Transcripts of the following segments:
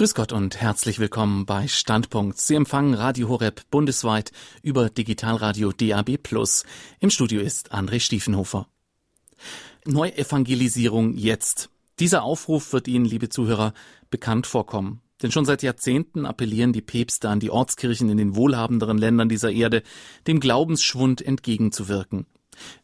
Grüß Gott und herzlich willkommen bei Standpunkt. Sie empfangen Radio Horeb bundesweit über Digitalradio DAB+. Im Studio ist André Stiefenhofer. Neuevangelisierung jetzt. Dieser Aufruf wird Ihnen, liebe Zuhörer, bekannt vorkommen. Denn schon seit Jahrzehnten appellieren die Päpste an die Ortskirchen in den wohlhabenderen Ländern dieser Erde, dem Glaubensschwund entgegenzuwirken.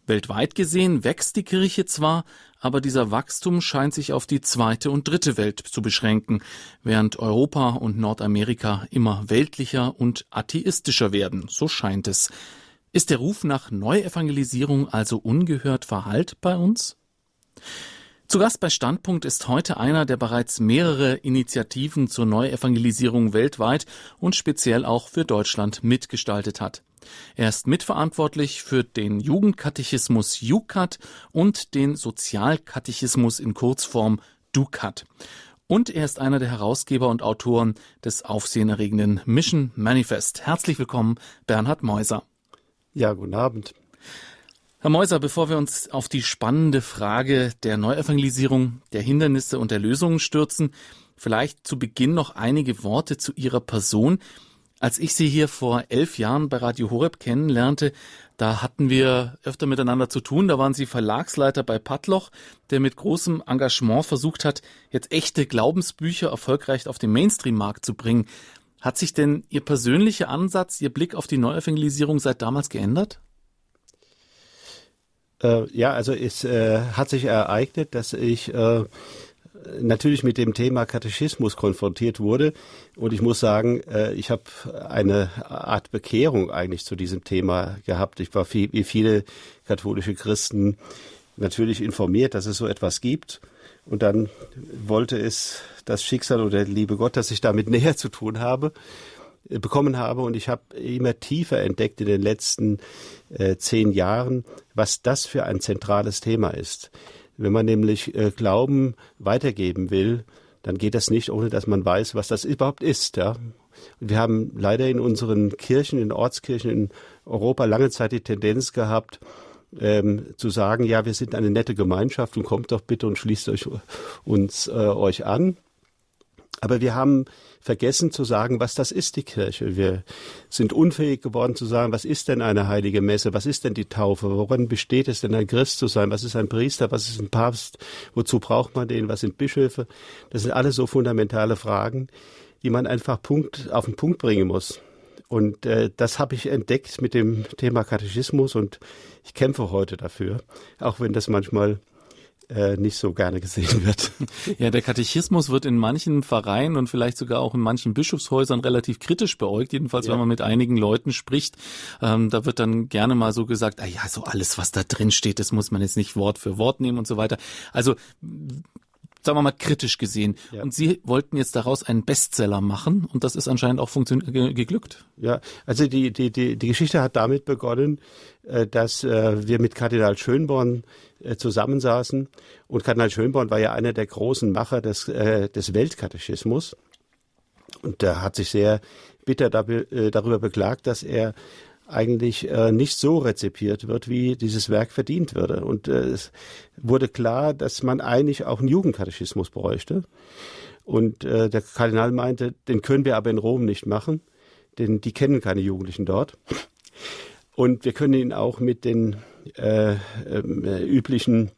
Weltweit gesehen wächst die Kirche zwar, aber dieser Wachstum scheint sich auf die zweite und dritte Welt zu beschränken, während Europa und Nordamerika immer weltlicher und atheistischer werden, so scheint es. Ist der Ruf nach Neuevangelisierung also ungehört verhallt bei uns? Zu Gast bei Standpunkt ist heute einer, der bereits mehrere Initiativen zur Neuevangelisierung weltweit und speziell auch für Deutschland mitgestaltet hat. Er ist mitverantwortlich für den Jugendkatechismus JUKAT und den Sozialkatechismus in Kurzform DUKAT. Und er ist einer der Herausgeber und Autoren des aufsehenerregenden Mission Manifest. Herzlich willkommen, Bernhard Meuser. Ja, guten Abend. Herr Meuser, bevor wir uns auf die spannende Frage der Neuevangelisierung, der Hindernisse und der Lösungen stürzen, vielleicht zu Beginn noch einige Worte zu Ihrer Person. Als ich Sie hier vor elf Jahren bei Radio Horeb kennenlernte, da hatten wir öfter miteinander zu tun. Da waren Sie Verlagsleiter bei Padloch, der mit großem Engagement versucht hat, jetzt echte Glaubensbücher erfolgreich auf den Mainstream-Markt zu bringen. Hat sich denn Ihr persönlicher Ansatz, Ihr Blick auf die Neuevangelisierung seit damals geändert? Äh, ja, also es äh, hat sich ereignet, dass ich äh, natürlich mit dem Thema Katechismus konfrontiert wurde. Und ich muss sagen, äh, ich habe eine Art Bekehrung eigentlich zu diesem Thema gehabt. Ich war viel, wie viele katholische Christen natürlich informiert, dass es so etwas gibt. Und dann wollte es das Schicksal oder der liebe Gott, dass ich damit näher zu tun habe, äh, bekommen habe. Und ich habe immer tiefer entdeckt in den letzten äh, zehn Jahren, was das für ein zentrales Thema ist. Wenn man nämlich äh, Glauben weitergeben will, dann geht das nicht, ohne dass man weiß, was das überhaupt ist. Ja? Und wir haben leider in unseren Kirchen, in Ortskirchen in Europa lange Zeit die Tendenz gehabt, ähm, zu sagen, ja, wir sind eine nette Gemeinschaft und kommt doch bitte und schließt euch uns äh, euch an. Aber wir haben vergessen zu sagen, was das ist, die Kirche. Wir sind unfähig geworden zu sagen, was ist denn eine heilige Messe? Was ist denn die Taufe? Woran besteht es denn, ein Christ zu sein? Was ist ein Priester? Was ist ein Papst? Wozu braucht man den? Was sind Bischöfe? Das sind alles so fundamentale Fragen, die man einfach Punkt, auf den Punkt bringen muss. Und äh, das habe ich entdeckt mit dem Thema Katechismus und ich kämpfe heute dafür, auch wenn das manchmal äh, nicht so gerne gesehen wird. Ja, der Katechismus wird in manchen Vereinen und vielleicht sogar auch in manchen Bischofshäusern relativ kritisch beäugt. Jedenfalls, ja. wenn man mit einigen Leuten spricht, ähm, da wird dann gerne mal so gesagt, ah ja, so alles, was da drin steht, das muss man jetzt nicht Wort für Wort nehmen und so weiter. Also sagen wir mal, kritisch gesehen. Ja. Und Sie wollten jetzt daraus einen Bestseller machen und das ist anscheinend auch geglückt. Ja, also die, die, die, die Geschichte hat damit begonnen, äh, dass äh, wir mit Kardinal Schönborn äh, zusammensaßen und Kardinal Schönborn war ja einer der großen Macher des, des Weltkatechismus und der hat sich sehr bitter darüber beklagt, dass er eigentlich äh, nicht so rezipiert wird, wie dieses Werk verdient würde. Und äh, es wurde klar, dass man eigentlich auch einen Jugendkatechismus bräuchte. Und äh, der Kardinal meinte, den können wir aber in Rom nicht machen, denn die kennen keine Jugendlichen dort. Und wir können ihn auch mit den äh, äh, üblichen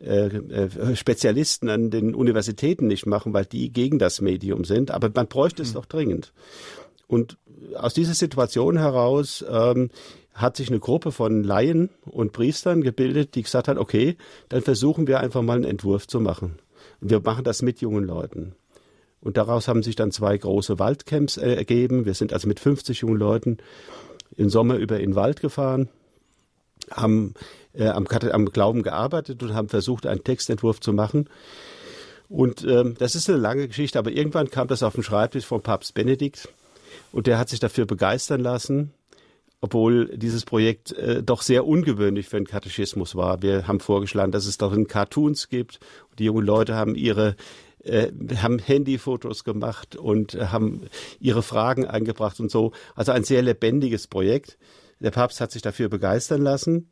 äh, äh, Spezialisten an den Universitäten nicht machen, weil die gegen das Medium sind. Aber man bräuchte es hm. doch dringend. Und aus dieser Situation heraus ähm, hat sich eine Gruppe von Laien und Priestern gebildet, die gesagt hat, okay, dann versuchen wir einfach mal einen Entwurf zu machen. Und wir machen das mit jungen Leuten. Und daraus haben sich dann zwei große Waldcamps äh, ergeben. Wir sind also mit 50 jungen Leuten im Sommer über in den Wald gefahren, haben äh, am, am, Glauben gearbeitet und haben versucht, einen Textentwurf zu machen. Und ähm, das ist eine lange Geschichte, aber irgendwann kam das auf den Schreibtisch von Papst Benedikt und der hat sich dafür begeistern lassen, obwohl dieses Projekt äh, doch sehr ungewöhnlich für einen Katechismus war. Wir haben vorgeschlagen, dass es doch in Cartoons gibt. Die jungen Leute haben ihre äh, haben Handyfotos gemacht und äh, haben ihre Fragen eingebracht und so. Also ein sehr lebendiges Projekt. Der Papst hat sich dafür begeistern lassen.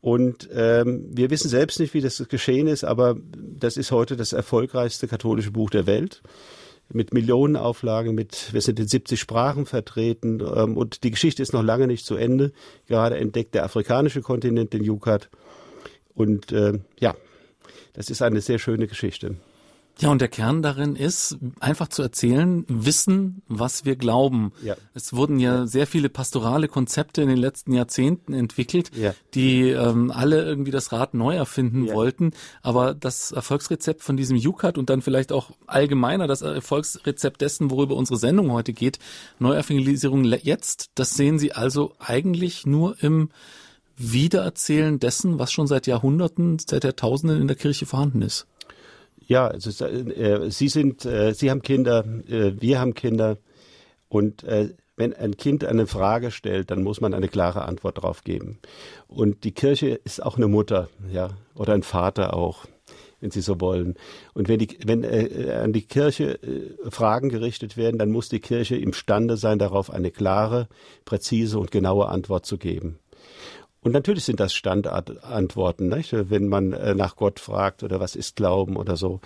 Und ähm, wir wissen selbst nicht, wie das geschehen ist, aber das ist heute das erfolgreichste katholische Buch der Welt. Mit Millionenauflagen, mit, wir sind in 70 Sprachen vertreten ähm, und die Geschichte ist noch lange nicht zu Ende. Gerade entdeckt der afrikanische Kontinent den Yucat. Und äh, ja, das ist eine sehr schöne Geschichte. Ja, und der Kern darin ist, einfach zu erzählen, wissen, was wir glauben. Ja. Es wurden ja, ja, sehr viele pastorale Konzepte in den letzten Jahrzehnten entwickelt, ja. die ähm, alle irgendwie das Rad neu erfinden wollten. Aber das Erfolgsrezept von diesem UCAT und dann vielleicht auch allgemeiner das Erfolgsrezept dessen, worüber unsere Sendung heute geht, Neuevangelisierung jetzt, das sehen Sie also eigentlich nur im Wiedererzählen dessen, was schon seit Jahrhunderten, seit Jahrtausenden in der Kirche vorhanden ist. Ja, also, äh, Sie sind, äh, Sie haben Kinder, äh, wir haben Kinder und äh, wenn ein Kind eine Frage stellt, dann muss man eine klare Antwort darauf geben. Und die Kirche ist auch eine Mutter, ja, oder ein Vater auch, wenn Sie so wollen. Und wenn, die, wenn äh, an die Kirche Fragen gerichtet werden, dann muss die Kirche imstande sein, darauf eine klare, präzise und genaue Antwort zu geben. Und natürlich sind das Standardantworten, nicht? wenn man äh, nach Gott fragt oder was ist Glauben oder so.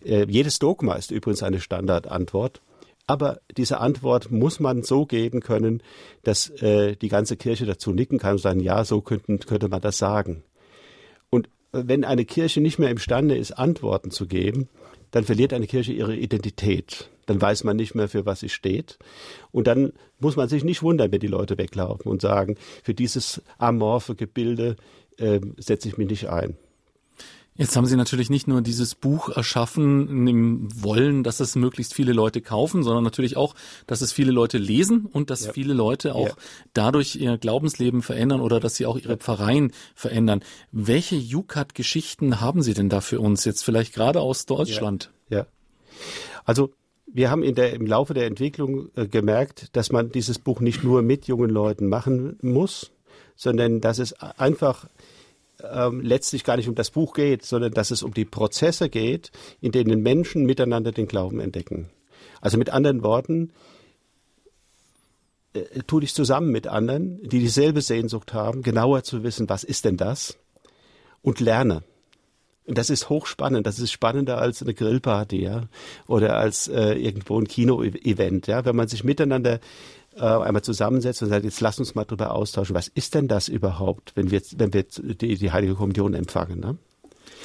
Äh, jedes Dogma ist übrigens eine Standardantwort. Aber diese Antwort muss man so geben können, dass äh, die ganze Kirche dazu nicken kann und sagen, ja, so könnten, könnte man das sagen. Und wenn eine Kirche nicht mehr imstande ist, Antworten zu geben, dann verliert eine Kirche ihre Identität. Dann weiß man nicht mehr, für was sie steht. Und dann muss man sich nicht wundern, wenn die Leute weglaufen und sagen, für dieses amorphe Gebilde äh, setze ich mich nicht ein. Jetzt haben Sie natürlich nicht nur dieses Buch erschaffen im Wollen, dass es möglichst viele Leute kaufen, sondern natürlich auch, dass es viele Leute lesen und dass ja. viele Leute auch ja. dadurch ihr Glaubensleben verändern oder dass sie auch ihre Pfarreien verändern. Welche Jukat-Geschichten haben Sie denn da für uns jetzt vielleicht gerade aus Deutschland? Ja. ja. Also wir haben in der, im Laufe der Entwicklung äh, gemerkt, dass man dieses Buch nicht nur mit jungen Leuten machen muss, sondern dass es einfach ähm, letztlich gar nicht um das Buch geht, sondern dass es um die Prozesse geht, in denen Menschen miteinander den Glauben entdecken. Also mit anderen Worten, äh, tu dich zusammen mit anderen, die dieselbe Sehnsucht haben, genauer zu wissen, was ist denn das? Und lerne. Und das ist hochspannend. Das ist spannender als eine Grillparty, ja, oder als äh, irgendwo ein Kino-Event, ja. Wenn man sich miteinander äh, einmal zusammensetzt und sagt, jetzt lass uns mal drüber austauschen, was ist denn das überhaupt, wenn wir, wenn wir die, die Heilige Kommunion empfangen, ne?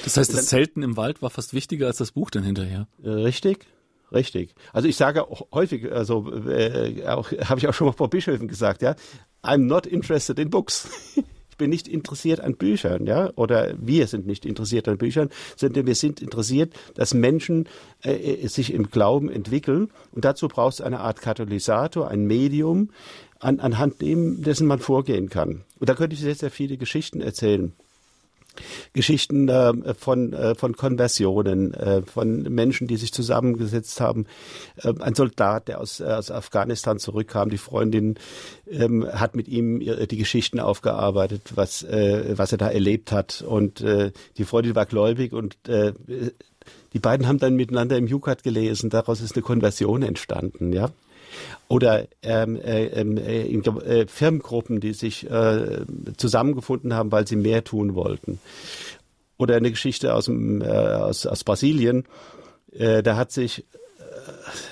Das heißt, das Zelten im Wald war fast wichtiger als das Buch dann hinterher. Äh, richtig, richtig. Also ich sage häufig, also äh, auch habe ich auch schon mal vor Bischöfen gesagt, ja, I'm not interested in books. Ich bin nicht interessiert an Büchern, ja, oder wir sind nicht interessiert an Büchern, sondern wir sind interessiert, dass Menschen äh, äh sich im Glauben entwickeln. Und dazu braucht es eine Art Katalysator, ein Medium, an, anhand dem, dessen man vorgehen kann. Und da könnte ich sehr, sehr viele Geschichten erzählen. Geschichten äh, von, äh, von Konversionen, äh, von Menschen, die sich zusammengesetzt haben. Äh, ein Soldat, der aus, aus Afghanistan zurückkam, die Freundin ähm, hat mit ihm die Geschichten aufgearbeitet, was, äh, was er da erlebt hat. Und äh, die Freundin war gläubig und äh, die beiden haben dann miteinander im Jukat gelesen. Daraus ist eine Konversion entstanden, ja oder ähm, äh, ähm, äh, äh, Firmengruppen, die sich äh, zusammengefunden haben, weil sie mehr tun wollten. Oder eine Geschichte aus, dem, äh, aus, aus Brasilien, äh, da hat sich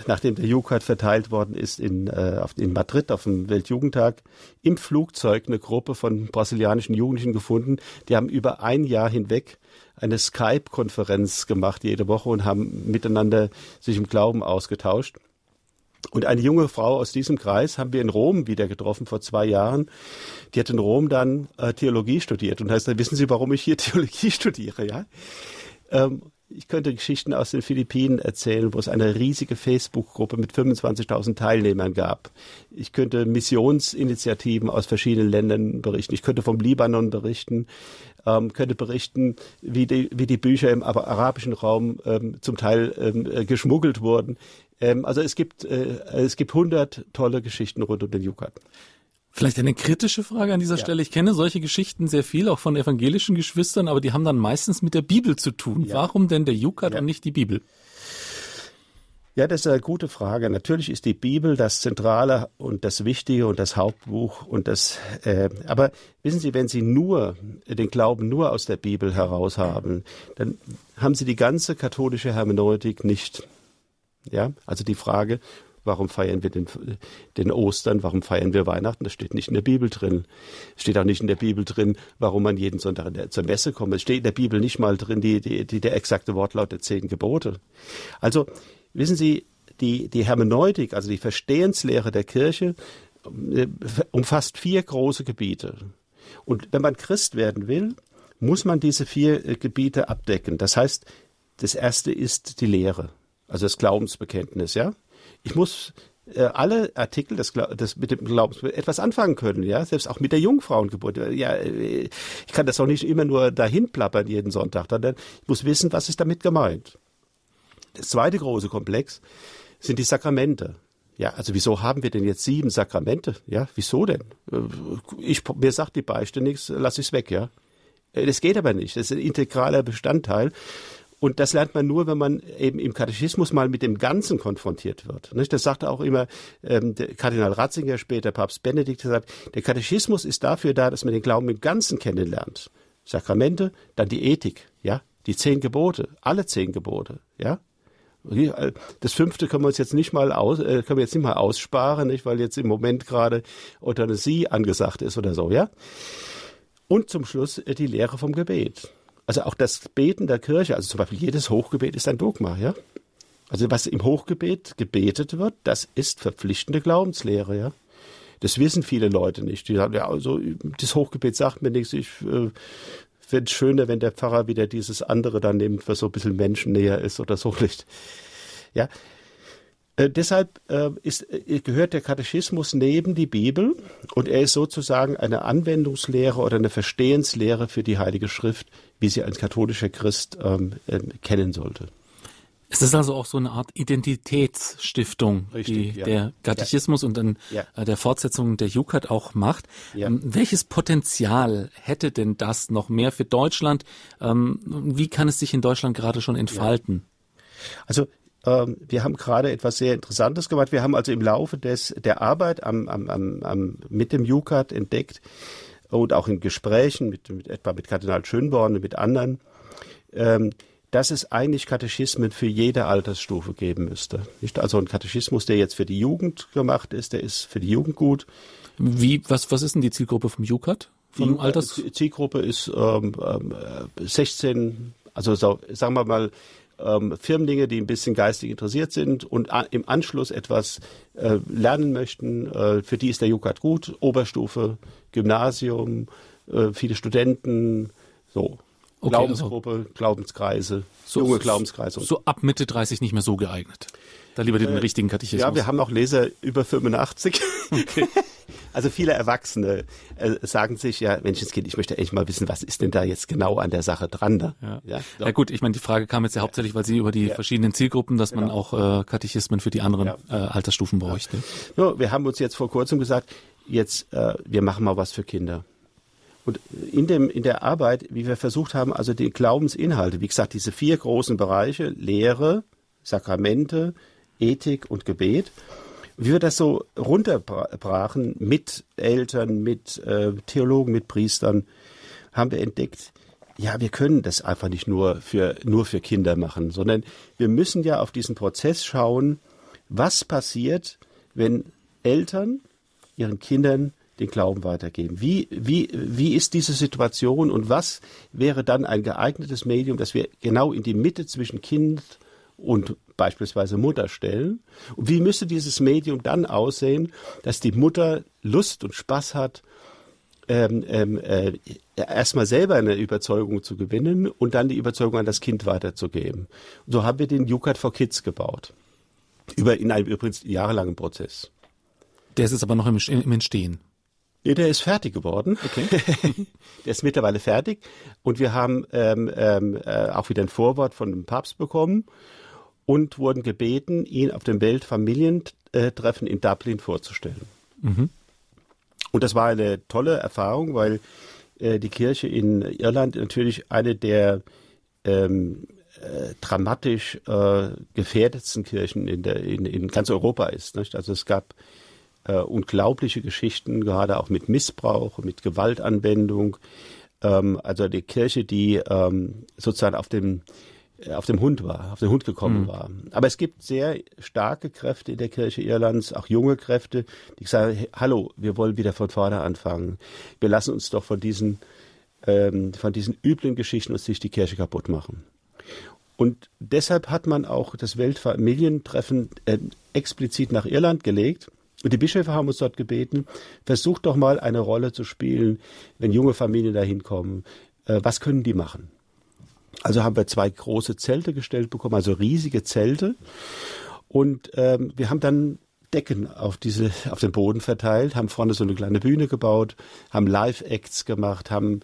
nachdem der Jukat verteilt worden ist in, äh, in Madrid auf dem Weltjugendtag, im Flugzeug eine Gruppe von brasilianischen Jugendlichen gefunden. Die haben über ein Jahr hinweg eine Skype-Konferenz gemacht jede Woche und haben miteinander sich im Glauben ausgetauscht. Und eine junge Frau aus diesem Kreis haben wir in Rom wieder getroffen vor zwei Jahren. Die hat in Rom dann äh, Theologie studiert und heißt, wissen Sie, warum ich hier Theologie studiere, ja? Ähm, ich könnte Geschichten aus den Philippinen erzählen, wo es eine riesige Facebook-Gruppe mit 25.000 Teilnehmern gab. Ich könnte Missionsinitiativen aus verschiedenen Ländern berichten. Ich könnte vom Libanon berichten, ähm, könnte berichten, wie die, wie die Bücher im arabischen Raum ähm, zum Teil ähm, äh, geschmuggelt wurden. Ähm, also es gibt äh, es gibt hundert tolle Geschichten rund um den Yucatan. Vielleicht eine kritische Frage an dieser ja. Stelle. Ich kenne solche Geschichten sehr viel, auch von evangelischen Geschwistern, aber die haben dann meistens mit der Bibel zu tun. Ja. Warum denn der Yucat ja. und nicht die Bibel? Ja, das ist eine gute Frage. Natürlich ist die Bibel das Zentrale und das Wichtige und das Hauptbuch und das. Äh, aber wissen Sie, wenn Sie nur den Glauben nur aus der Bibel heraus haben, dann haben Sie die ganze katholische Hermeneutik nicht Ja, also die Frage, warum feiern wir den, den Ostern, warum feiern wir Weihnachten, das steht nicht in der Bibel drin. Es steht auch nicht in der Bibel drin, warum man jeden Sonntag zur Messe kommt. Es steht in der Bibel nicht mal drin, die, die, die, der exakte Wortlaut der zehn Gebote. Also, wissen Sie, die, die Hermeneutik, also die Verstehenslehre der Kirche, äh, umfasst vier große Gebiete. Und wenn man Christ werden will, muss man diese vier äh, Gebiete abdecken. Das heißt, das erste ist die Lehre, also das Glaubensbekenntnis, ja. Ich muss äh, alle Artikel des, des, mit dem Glaubens etwas anfangen können, ja, selbst auch mit der Jungfrauengeburt. Ja, äh, ich kann das auch nicht immer nur dahin plappern jeden Sonntag, sondern ich muss wissen, was ist damit gemeint. Das zweite große Komplex sind die Sakramente. Ja, also wieso haben wir denn jetzt sieben Sakramente? Ja, wieso denn? Äh, ich, mir sagt die Beichte nichts, lass ich's weg, ja. Äh, das geht aber nicht. Das ist ein integraler Bestandteil. Und das lernt man nur, wenn man eben im Katechismus mal mit dem Ganzen konfrontiert wird. Das sagte auch immer ähm, der Kardinal Ratzinger, später Papst Benedikt, gesagt, der Katechismus ist dafür da, dass man den Glauben im Ganzen kennenlernt. Sakramente, dann die Ethik, ja, die zehn Gebote, alle zehn Gebote, ja. Äh, das fünfte können wir uns jetzt nicht mal aus, äh, können wir jetzt nicht mal aussparen, nicht, weil jetzt im Moment gerade Euthanasie angesagt ist oder so, ja. Und zum Schluss äh, die Lehre vom Gebet. Also auch das Beten der Kirche, also zum Beispiel jedes Hochgebet ist ein Dogma, ja. Also was im Hochgebet gebetet wird, das ist verpflichtende Glaubenslehre, ja. Das wissen viele Leute nicht. Die sagen, ja, also das Hochgebet sagt mir nichts. Ich äh, finde es schöner, wenn der Pfarrer wieder dieses andere dann nimmt, was so ein bisschen menschennäher ist oder so nicht. Ja. Äh, deshalb äh, ist, äh, gehört der Katechismus neben die Bibel und er ist sozusagen eine Anwendungslehre oder eine Verstehenslehre für die Heilige Schrift, wie sie ein katholischer Christ ähm, äh, kennen sollte. Es ist also auch so eine Art Identitätsstiftung, Richtig, die ja. der Katechismus ja. und dann ja. Äh, der Fortsetzung der Jukat auch macht. Ähm, welches Potenzial hätte denn das noch mehr für Deutschland? Ähm, wie kann es sich in Deutschland gerade schon entfalten? Also ähm, wir haben gerade etwas sehr Interessantes gemacht. Wir haben also im Laufe des, der Arbeit am, am, am, am, mit dem Jukat entdeckt und auch in Gesprächen mit, mit etwa mit Kardinal Schönborn und mit anderen, ähm, dass es eigentlich Katechismen für jede Altersstufe geben müsste. Nicht also ein Katechismus, der jetzt für die Jugend gemacht ist, der ist für die Jugend gut. Wie, was, was ist denn die Zielgruppe vom Jukat? Vom die Alters? Zielgruppe ist ähm, ähm, 16, also so, sagen wir mal, ähm, Firmlinge, die ein bisschen geistig interessiert sind und im Anschluss etwas äh, lernen möchten. Äh, für die ist der Jukat gut. Oberstufe, Gymnasium, äh, viele Studenten, so. Okay, Glaubensgruppe, also Glaubenskreise, so, junge Glaubenskreise. So ab Mitte 30 nicht mehr so geeignet. Da lieber den äh, richtigen Katechismus. Ja, wir haben auch Leser über 85. Okay. also viele Erwachsene äh, sagen sich ja, Menschenskind, ich möchte echt mal wissen, was ist denn da jetzt genau an der Sache dran? Da? Ja. Ja, so. ja gut, ich meine, die Frage kam jetzt ja hauptsächlich, weil Sie über die ja. verschiedenen Zielgruppen, dass genau. man auch äh, Katechismen für die anderen ja. äh, Altersstufen bräuchte. Ja. wir haben uns jetzt vor kurzem gesagt, jetzt äh, wir machen mal was für Kinder. Und in, dem, in der Arbeit, wie wir versucht haben, also die Glaubensinhalte, wie gesagt, diese vier großen Bereiche, Lehre, Sakramente, Ethik und Gebet, wie wir das so runterbrachen mit Eltern, mit äh, Theologen, mit Priestern, haben wir entdeckt, ja, wir können das einfach nicht nur für, nur für Kinder machen, sondern wir müssen ja auf diesen Prozess schauen, was passiert, wenn Eltern ihren Kindern den Glauben weitergeben. Wie, wie, wie ist diese Situation und was wäre dann ein geeignetes Medium, das wir genau in die Mitte zwischen Kind und beispielsweise Mutter stellen? Und wie müsste dieses Medium dann aussehen, dass die Mutter Lust und Spaß hat, ähm, ähm, äh, erstmal selber eine Überzeugung zu gewinnen und dann die Überzeugung an das Kind weiterzugeben. Und so haben wir den Jukat for Kids gebaut. Über, in einem übrigens jahrelangen Prozess. Der ist jetzt aber noch im, im Entstehen. Nee, der ist fertig geworden. Okay. der ist mittlerweile fertig. Und wir haben ähm, ähm, äh, auch wieder ein Vorwort von dem Papst bekommen und wurden gebeten, ihn auf dem Weltfamilientreffen in Dublin vorzustellen. Mhm. Und das war eine tolle Erfahrung, weil äh, die Kirche in Irland natürlich eine der ähm, äh, dramatisch äh, gefährdetsten Kirchen in, der, in, in ganz Europa ist. Nicht? Also es gab äh, unglaubliche Geschichten, gerade auch mit Missbrauch, mit Gewaltanwendung. Ähm, also die Kirche, die ähm, sozusagen auf dem auf dem Hund war, auf den Hund gekommen mhm. war. Aber es gibt sehr starke Kräfte in der Kirche Irlands, auch junge Kräfte, die sagen, hey, hallo, wir wollen wieder von vorne anfangen. Wir lassen uns doch von diesen, ähm, von diesen üblen Geschichten uns nicht die Kirche kaputt machen. Und deshalb hat man auch das Weltfamilientreffen äh, explizit nach Irland gelegt. Und die Bischöfe haben uns dort gebeten, versucht doch mal eine Rolle zu spielen, wenn junge Familien da hinkommen. Äh, was können die machen? Also haben wir zwei große Zelte gestellt bekommen, also riesige Zelte. Und ähm, wir haben dann Decken auf diese, auf den Boden verteilt, haben vorne so eine kleine Bühne gebaut, haben Live-Acts gemacht, haben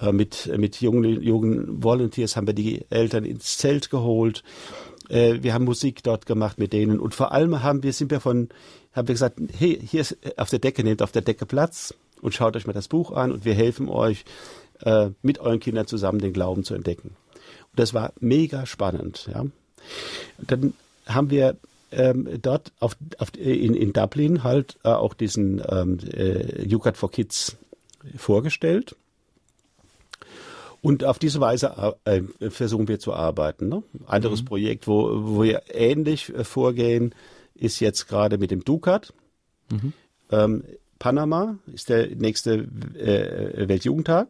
äh, mit, mit jungen, jungen Volunteers haben wir die Eltern ins Zelt geholt. Äh, wir haben Musik dort gemacht mit denen und vor allem haben wir, sind wir von, haben wir gesagt, hey, hier ist auf der Decke, nehmt auf der Decke Platz und schaut euch mal das Buch an und wir helfen euch, äh, mit euren Kindern zusammen den Glauben zu entdecken. Das war mega spannend, ja. Dann haben wir ähm, dort auf, auf, in, in Dublin halt äh, auch diesen ähm, äh, YouGat for Kids vorgestellt. Und auf diese Weise äh, versuchen wir zu arbeiten. Ne? Anderes mhm. Projekt, wo, wo wir ähnlich äh, vorgehen, ist jetzt gerade mit dem Ducat. Mhm. Ähm, Panama ist der nächste äh, Weltjugendtag,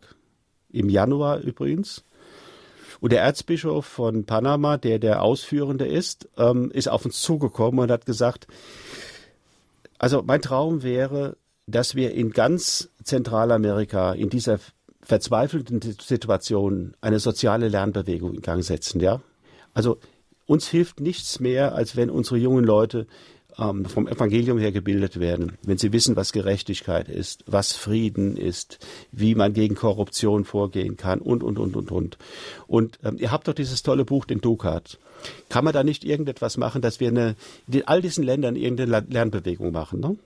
im Januar übrigens. Und der Erzbischof von Panama, der der Ausführende ist, ähm, ist auf uns zugekommen und hat gesagt, also mein Traum wäre, dass wir in ganz Zentralamerika in dieser verzweifelten Situation eine soziale Lernbewegung in Gang setzen, ja. Also uns hilft nichts mehr, als wenn unsere jungen Leute ähm, vom Evangelium her gebildet werden, wenn sie wissen, was Gerechtigkeit ist, was Frieden ist, wie man gegen Korruption vorgehen kann und, und, und, und, und. Und ähm, ihr habt doch dieses tolle Buch, den Dukat. Kann man da nicht irgendetwas machen, dass wir eine, in all diesen Ländern irgendeine Lernbewegung machen, ne?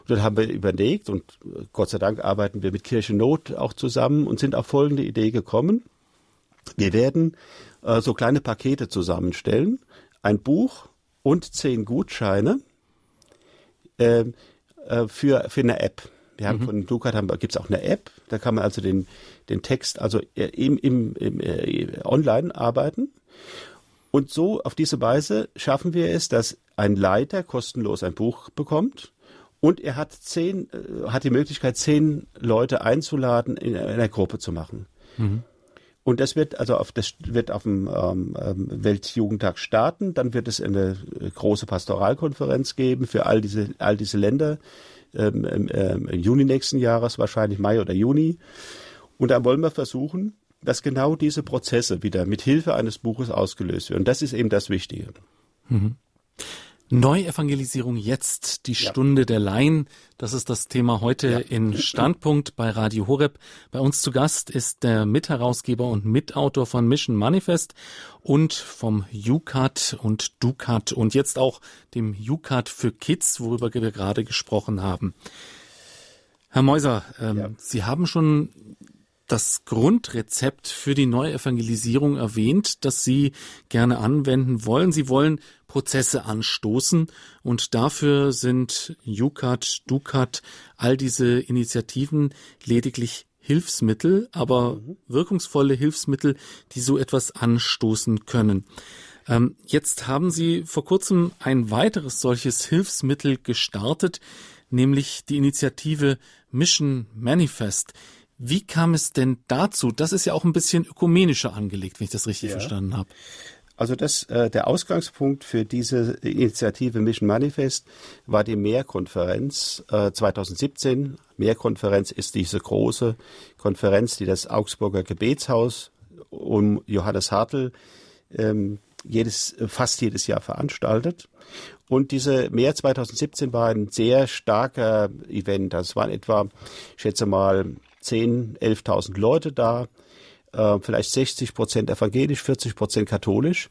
Und dann haben wir überlegt und äh, Gott sei Dank arbeiten wir mit Kirche Not auch zusammen und sind auf folgende Idee gekommen. Wir werden äh, so kleine Pakete zusammenstellen, ein Buch und zehn Gutscheine äh, äh, für, für eine App. Wir haben mhm. von Ducat haben, gibt's auch eine App, da kann man also den, den Text also äh, im, im, im äh, online arbeiten. Und so auf diese Weise schaffen wir es, dass ein Leiter kostenlos ein Buch bekommt und er hat zehn, äh, hat die Möglichkeit, zehn Leute einzuladen, in einer Gruppe zu machen. Mhm. Und das wird also auf das wird auf dem ähm, ähm, Weltjugendtag starten. Dann wird es eine äh, große Pastoralkonferenz geben für all diese all diese Länder ähm, ähm, im Juni nächsten Jahres, wahrscheinlich Mai oder Juni. Und dann wollen wir versuchen, dass genau diese Prozesse wieder mit Hilfe eines Buches ausgelöst werden. Das ist eben das Wichtige. Mhm. Neuevangelisierung jetzt, die ja. Stunde der Laien. Das ist das Thema heute ja. in Standpunkt bei Radio Horeb. Bei uns zu Gast ist der Mitherausgeber und Mitautor von Mission Manifest und vom UCAT und DUCAT und jetzt auch dem UCAT für Kids, worüber wir gerade gesprochen haben. Herr Meuser, ähm, ja. Sie haben schon das Grundrezept für die Neuevangelisierung erwähnt, das Sie gerne anwenden wollen. Sie wollen Prozesse anstoßen und dafür sind UCAT, DUCAT, all diese Initiativen lediglich Hilfsmittel, aber wirkungsvolle Hilfsmittel, die so etwas anstoßen können. Ähm, jetzt haben Sie vor kurzem ein weiteres solches Hilfsmittel gestartet, nämlich die Initiative Mission Manifest. Wie kam es denn dazu? Das ist ja auch ein bisschen ökumenischer angelegt, wenn ich das richtig ja. verstanden habe. Also das, äh, der Ausgangspunkt für diese Initiative Mission Manifest war die Mehrkonferenz äh, 2017. Mehrkonferenz ist diese große Konferenz, die das Augsburger Gebetshaus um Johannes Hartl ähm, jedes, fast jedes Jahr veranstaltet. Und diese Mehr 2017 war ein sehr starker Event. Das waren etwa, ich schätze mal, 10, 11.000 Leute da, äh, vielleicht 60 Prozent evangelisch, 40 Prozent katholisch.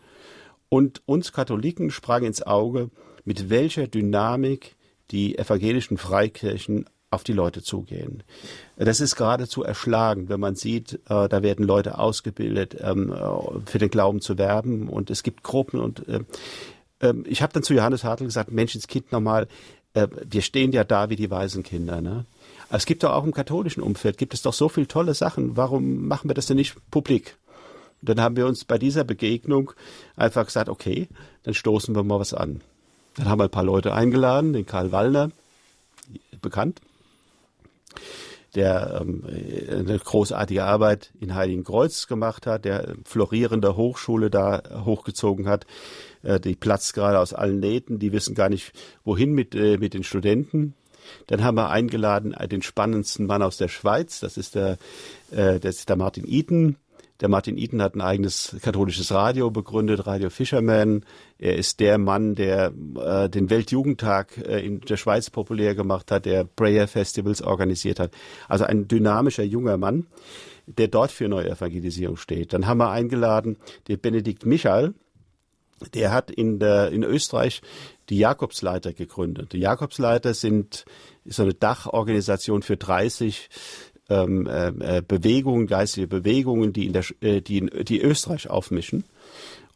Und uns Katholiken sprang ins Auge, mit welcher Dynamik die evangelischen Freikirchen auf die Leute zugehen. Das ist geradezu erschlagend, wenn man sieht, äh, da werden Leute ausgebildet, ähm, äh, für den Glauben zu werben und es gibt Gruppen und äh, ähm, ich habe dann zu Johannes Hartl gesagt, Menschenskind nochmal, äh, wir stehen ja da wie die Waisenkinder. Ne? Es gibt doch auch im katholischen Umfeld, gibt es doch so viele tolle Sachen. Warum machen wir das denn nicht publik? Und dann haben wir uns bei dieser Begegnung einfach gesagt, okay, dann stoßen wir mal was an. Dann haben wir ein paar Leute eingeladen, den Karl Wallner, bekannt, der ähm, eine großartige Arbeit in Heiligenkreuz gemacht hat, der florierende Hochschule da hochgezogen hat. Äh, die platzt gerade aus allen Nähten, die wissen gar nicht, wohin mit, äh, mit den Studenten. Dann haben wir eingeladen äh, den spannendsten Mann aus der Schweiz, das ist der, äh, das ist der Martin Eaton. Der Martin Eaton hat ein eigenes katholisches Radio begründet, Radio Fisherman. Er ist der Mann, der äh, den Weltjugendtag äh, in der Schweiz populär gemacht hat, der Prayer Festivals organisiert hat. Also ein dynamischer junger Mann, der dort für neue Evangelisierung steht. Dann haben wir eingeladen den Benedikt Michal. Der hat in, der, in Österreich die Jakobsleiter gegründet. Die Jakobsleiter sind so eine Dachorganisation für 30 ähm, äh, Bewegungen, geistige Bewegungen, die in der, äh, die, in, die Österreich aufmischen.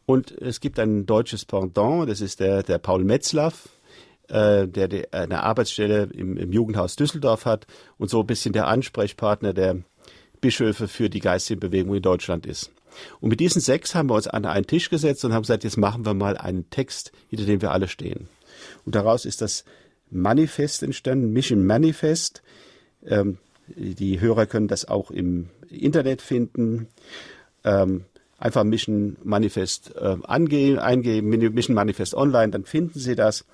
Und es gibt ein deutsches Pendant, das ist der, der Paul Metzlaff, äh, der, der eine Arbeitsstelle im, im Jugendhaus Düsseldorf hat und so ein bisschen der Ansprechpartner der Bischöfe für die geistige Bewegung in Deutschland ist. Und mit diesen sechs haben wir uns an einen Tisch gesetzt und haben gesagt, jetzt machen wir mal einen Text, hinter dem wir alle stehen. Und daraus ist das Manifest entstanden, Mission Manifest. Ähm, die Hörer können das auch im Internet finden. Ähm, einfach Mission Manifest äh, angehen, eingeben, Mission Manifest online, dann finden Sie das.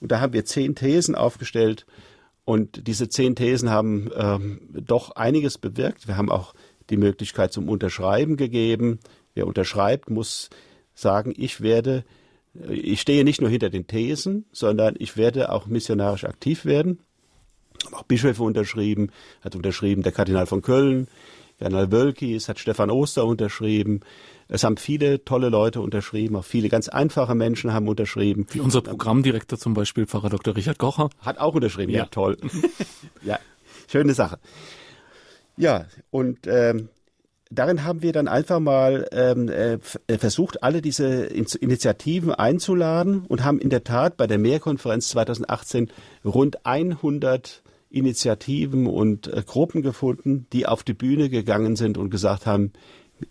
Und da haben wir zehn Thesen aufgestellt. Und diese zehn Thesen haben ähm, doch einiges bewirkt. Wir haben auch die Möglichkeit zum Unterschreiben gegeben. Wer unterschreibt, muss sagen, ich werde, äh, ich stehe nicht nur hinter den Thesen, sondern ich werde auch missionarisch aktiv werden haben auch Bischöfe unterschrieben, hat unterschrieben der Kardinal von Köln, Kardinal Wölki, hat Stefan Oster unterschrieben. Es haben viele tolle Leute unterschrieben, auch viele ganz einfache Menschen haben unterschrieben. Wie unser Programmdirektor zum Beispiel, Pfarrer Dr. Richard Kocher. Hat auch unterschrieben, ja, ja toll. ja, schöne Sache. Ja, und ähm, darin haben wir dann einfach mal ähm, äh, versucht, alle diese Initiativen einzuladen und haben in der Tat bei der Mehrkonferenz 2018 rund 100 Initiativen und äh, Gruppen gefunden, die auf die Bühne gegangen sind und gesagt haben,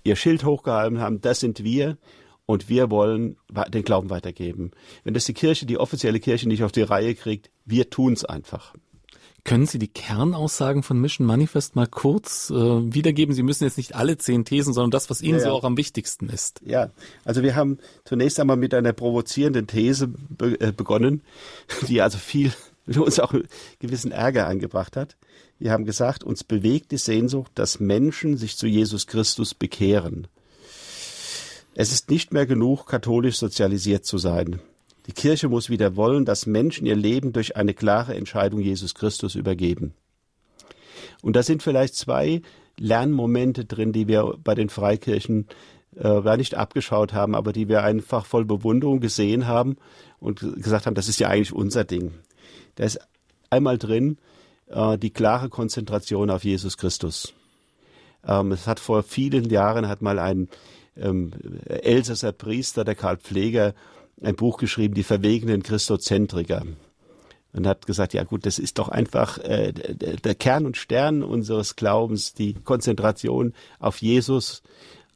ihr Schild hochgehalten haben, das sind wir und wir wollen den Glauben weitergeben. Wenn das die Kirche, die offizielle Kirche nicht auf die Reihe kriegt, wir tun's einfach. Können Sie die Kernaussagen von Mission Manifest mal kurz äh, wiedergeben? Sie müssen jetzt nicht alle zehn Thesen, sondern das, was Ihnen ja, ja. so auch am wichtigsten ist. Ja, also wir haben zunächst einmal mit einer provozierenden These be äh, begonnen, die also viel uns auch gewissen Ärger eingebracht hat. Wir haben gesagt, uns bewegt die Sehnsucht, dass Menschen sich zu Jesus Christus bekehren. Es ist nicht mehr genug, katholisch sozialisiert zu sein. Die Kirche muss wieder wollen, dass Menschen ihr Leben durch eine klare Entscheidung Jesus Christus übergeben. Und da sind vielleicht zwei Lernmomente drin, die wir bei den Freikirchen äh, gar nicht abgeschaut haben, aber die wir einfach voll Bewunderung gesehen haben und gesagt haben, das ist ja eigentlich unser Ding. Da ist einmal drin äh, die klare Konzentration auf Jesus Christus. Ähm, es hat vor vielen Jahren hat mal ein ähm, Elsasser Priester, der Karl Pfleger, ein Buch geschrieben, die verwegenen Christozentriker. Und hat gesagt, ja gut, das ist doch einfach äh, der, Kern und Stern unseres Glaubens, die Konzentration auf Jesus,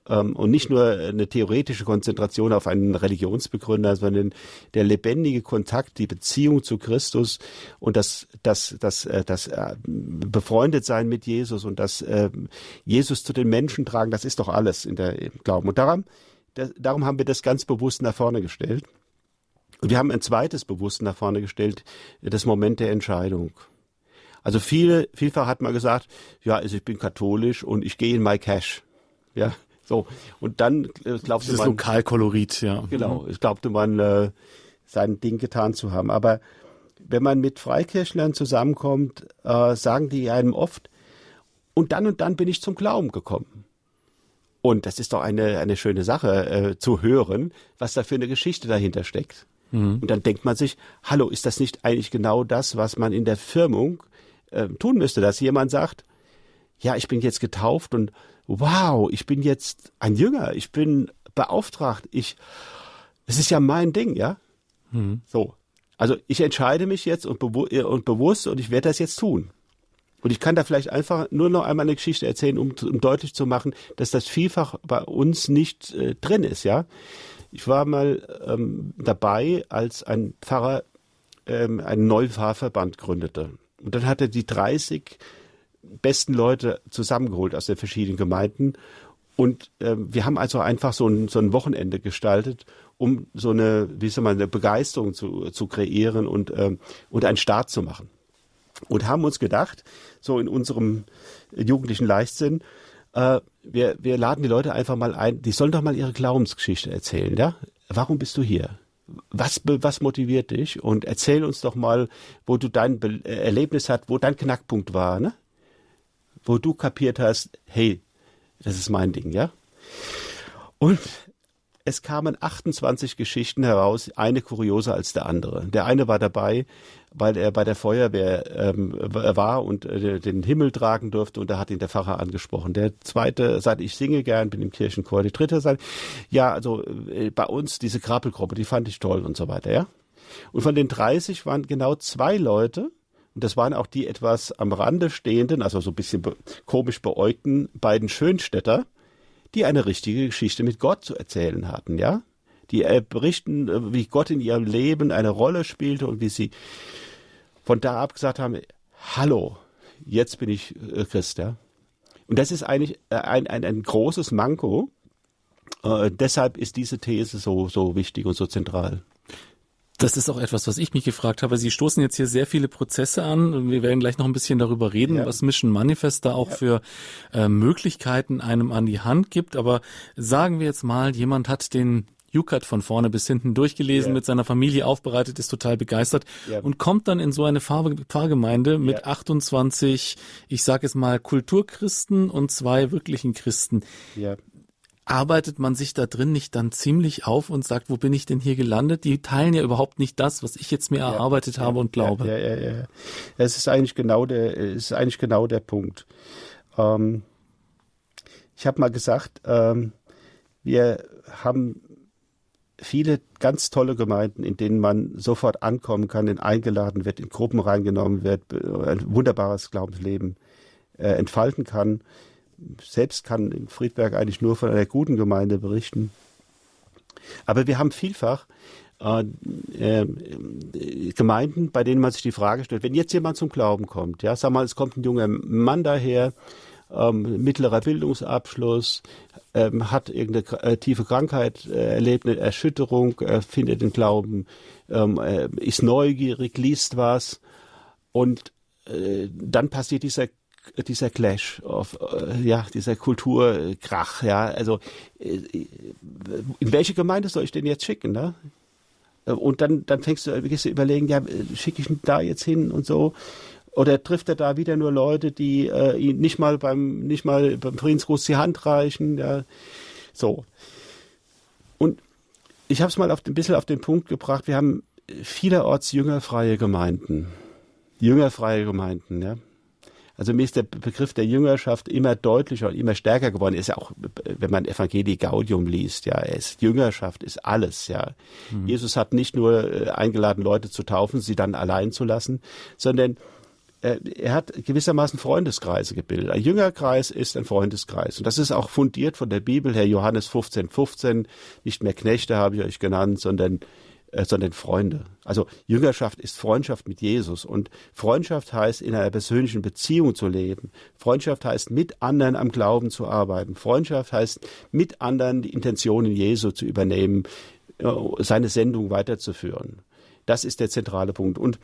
ähm, und nicht nur eine theoretische Konzentration auf einen Religionsbegründer, sondern der lebendige Kontakt, die Beziehung zu Christus und das, das, das, äh, das äh, befreundet sein mit Jesus und das äh, Jesus zu den Menschen tragen, das ist doch alles in der im Glauben. Und daran, das, darum haben wir das ganz bewusst nach vorne gestellt. Und wir haben ein zweites bewusst nach vorne gestellt, das Moment der Entscheidung. Also viele, vielfach hat man gesagt, ja, also ich bin katholisch und ich gehe in my cash. Ja, so, und dann äh, glaubte Dieses man. Lokalkolorit, ja. Genau, es glaubte man, äh, sein Ding getan zu haben. Aber wenn man mit Freikirchlern zusammenkommt, äh, sagen die einem oft, und dann und dann bin ich zum Glauben gekommen. Und das ist doch eine, eine schöne Sache äh, zu hören, was da für eine Geschichte dahinter steckt. Mhm. Und dann denkt man sich, hallo, ist das nicht eigentlich genau das, was man in der Firmung äh, tun müsste, dass jemand sagt, ja, ich bin jetzt getauft und wow, ich bin jetzt ein Jünger, ich bin beauftragt, ich, es ist ja mein Ding, ja. Mhm. So. Also ich entscheide mich jetzt und, bewu und bewusst und ich werde das jetzt tun. Und ich kann da vielleicht einfach nur noch einmal eine Geschichte erzählen, um, um deutlich zu machen, dass das vielfach bei uns nicht äh, drin ist, ja. Ich war mal ähm, dabei, als ein Pfarrer ähm, einen neuen Pfarrverband gründete. Und dann hat er die 30 besten Leute zusammengeholt aus den verschiedenen Gemeinden. Und ähm, wir haben also einfach so ein, so ein Wochenende gestaltet, um so eine, wie soll man, eine Begeisterung zu, zu kreieren und, ähm, und einen Start zu machen. Und haben uns gedacht, so in unserem jugendlichen Leichtsinn, äh, wir, wir laden die Leute einfach mal ein, die sollen doch mal ihre Glaubensgeschichte erzählen, ja? Warum bist du hier? Was, was motiviert dich? Und erzähl uns doch mal, wo du dein Be äh, Erlebnis hast, wo dein Knackpunkt war, ne? Wo du kapiert hast, hey, das ist mein Ding, ja? Und es kamen 28 Geschichten heraus, eine kurioser als der andere. Der eine war dabei, weil er bei der Feuerwehr ähm, war und äh, den Himmel tragen durfte und da hat ihn der Pfarrer angesprochen. Der zweite sagte, ich singe gern, bin im Kirchenchor. Die dritte sagt, ja, also äh, bei uns diese Krabbelgruppe, die fand ich toll und so weiter, ja. Und von den 30 waren genau zwei Leute, und das waren auch die etwas am Rande stehenden, also so ein bisschen komisch beäugten beiden Schönstädter, die eine richtige Geschichte mit Gott zu erzählen hatten, ja? Die äh, berichten, äh, wie Gott in ihrem Leben eine Rolle spielte und wie sie von da ab gesagt haben, hallo, jetzt bin ich äh, Christ, ja? Und das ist eigentlich ein, ein, ein großes Manko. Deshalb ist diese These so, so wichtig und so zentral. Das ist auch etwas, was ich mich gefragt habe. Sie stoßen jetzt hier sehr viele Prozesse an und wir werden gleich noch ein bisschen darüber reden, ja. was Mission Manifest da auch ja. für äh, Möglichkeiten einem an die Hand gibt. Aber sagen wir jetzt mal, jemand hat den Jukat von vorne bis hinten durchgelesen, ja. mit seiner Familie aufbereitet, ist total begeistert und kommt dann in so eine Pfarrgemeinde mit 28, ich sage es mal, Kulturchristen und zwei wirklichen Christen. Arbeitet man sich da drin nicht dann ziemlich auf und sagt, wo bin ich denn hier gelandet? Die teilen ja überhaupt nicht das, was ich jetzt mir ja, erarbeitet ja, habe und glaube. Ja, ja, ja, ja. Es ist eigentlich genau der, es ist eigentlich genau der Punkt. Ähm, ich habe mal gesagt, ähm, wir haben viele ganz tolle Gemeinden, in denen man sofort ankommen kann, in eingeladen wird, in Gruppen reingenommen wird, ein wunderbares Glaubensleben äh, entfalten kann selbst kann Friedberg eigentlich nur von einer guten Gemeinde berichten. Aber wir haben vielfach äh, äh, Gemeinden, bei denen man sich die Frage stellt, wenn jetzt jemand zum Glauben kommt, ja, sag mal, es kommt ein junger Mann daher, ähm, mittlerer Bildungsabschluss, ähm, hat irgendeine äh, tiefe Krankheit äh, erlebt, eine Erschütterung, äh, findet den Glauben, ähm, äh, ist neugierig, liest was und äh, dann passiert dieser dieser Clash of, äh, ja, dieser Kulturkrach, ja, also äh, in welche Gemeinde soll ich den jetzt schicken, ne? Und dann, dann fängst du, gehst du überlegen, ja, schicke ich ihn da jetzt hin und so. Oder trifft er da wieder nur Leute, die äh, ihn nicht mal beim, nicht mal beim Friedensgruß die Hand reichen, ja, so. Und ich habe es mal auf, ein bisschen auf den Punkt gebracht, wir haben vielerorts jüngerfreie Gemeinden. Jüngerfreie Gemeinden, ja. Also mir ist der Begriff der Jüngerschaft immer deutlicher und immer stärker geworden. Ist ja auch, wenn man Evangelii Gaudium liest, ja, es, Jüngerschaft ist alles, ja. Mhm. Jesus hat nicht nur äh, eingeladen, Leute zu taufen, sie dann allein zu lassen, sondern äh, er hat gewissermaßen Freundeskreise gebildet. Ein Jüngerkreis ist ein Freundeskreis. Und das ist auch fundiert von der Bibel her. Johannes 15, 15. Nicht mehr Knechte habe ich euch genannt, sondern äh, sondern Freunde. Also Jüngerschaft ist Freundschaft mit Jesus und Freundschaft heißt in einer persönlichen Beziehung zu leben. Freundschaft heißt mit anderen am Glauben zu arbeiten. Freundschaft heißt mit anderen die Intentionen Jesu zu übernehmen, äh, seine Sendung weiterzuführen. Das ist der zentrale Punkt. Und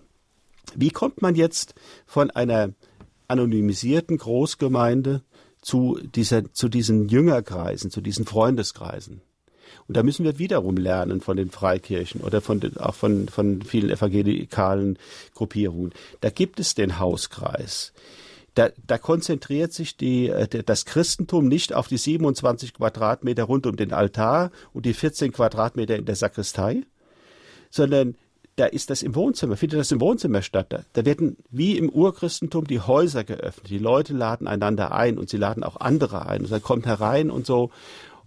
wie kommt man jetzt von einer anonymisierten Großgemeinde zu dieser, zu diesen Jüngerkreisen, zu diesen Freundeskreisen? Und da müssen wir wiederum lernen von den Freikirchen oder von auch von, von vielen evangelikalen Gruppierungen. Da gibt es den Hauskreis. Da, da konzentriert sich die, äh, das Christentum nicht auf die 27 Quadratmeter rund um den Altar und die 14 Quadratmeter in der Sakristei, sondern da ist das im Wohnzimmer, findet das im Wohnzimmer statt. Da, da werden wie im Urchristentum die Häuser geöffnet. Die Leute laden einander ein und sie laden auch andere ein. Und dann kommt herein und so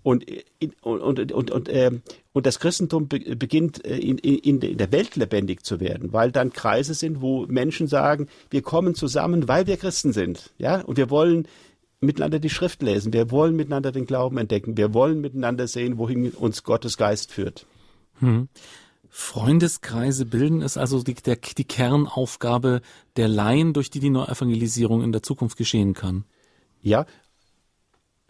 Und, und, und, und, äh, und das Christentum be beginnt äh, in, in, in der Welt lebendig zu werden, weil dann Kreise sind, wo Menschen sagen, wir kommen zusammen, weil wir Christen sind. Ja, und wir wollen miteinander die Schrift lesen. Wir wollen miteinander den Glauben entdecken. Wir wollen miteinander sehen, wohin uns Gottes Geist führt. Hm. Freundeskreise bilden ist also die, der, die Kernaufgabe der Laien, durch die die Neuevangelisierung in der Zukunft geschehen kann. Ja,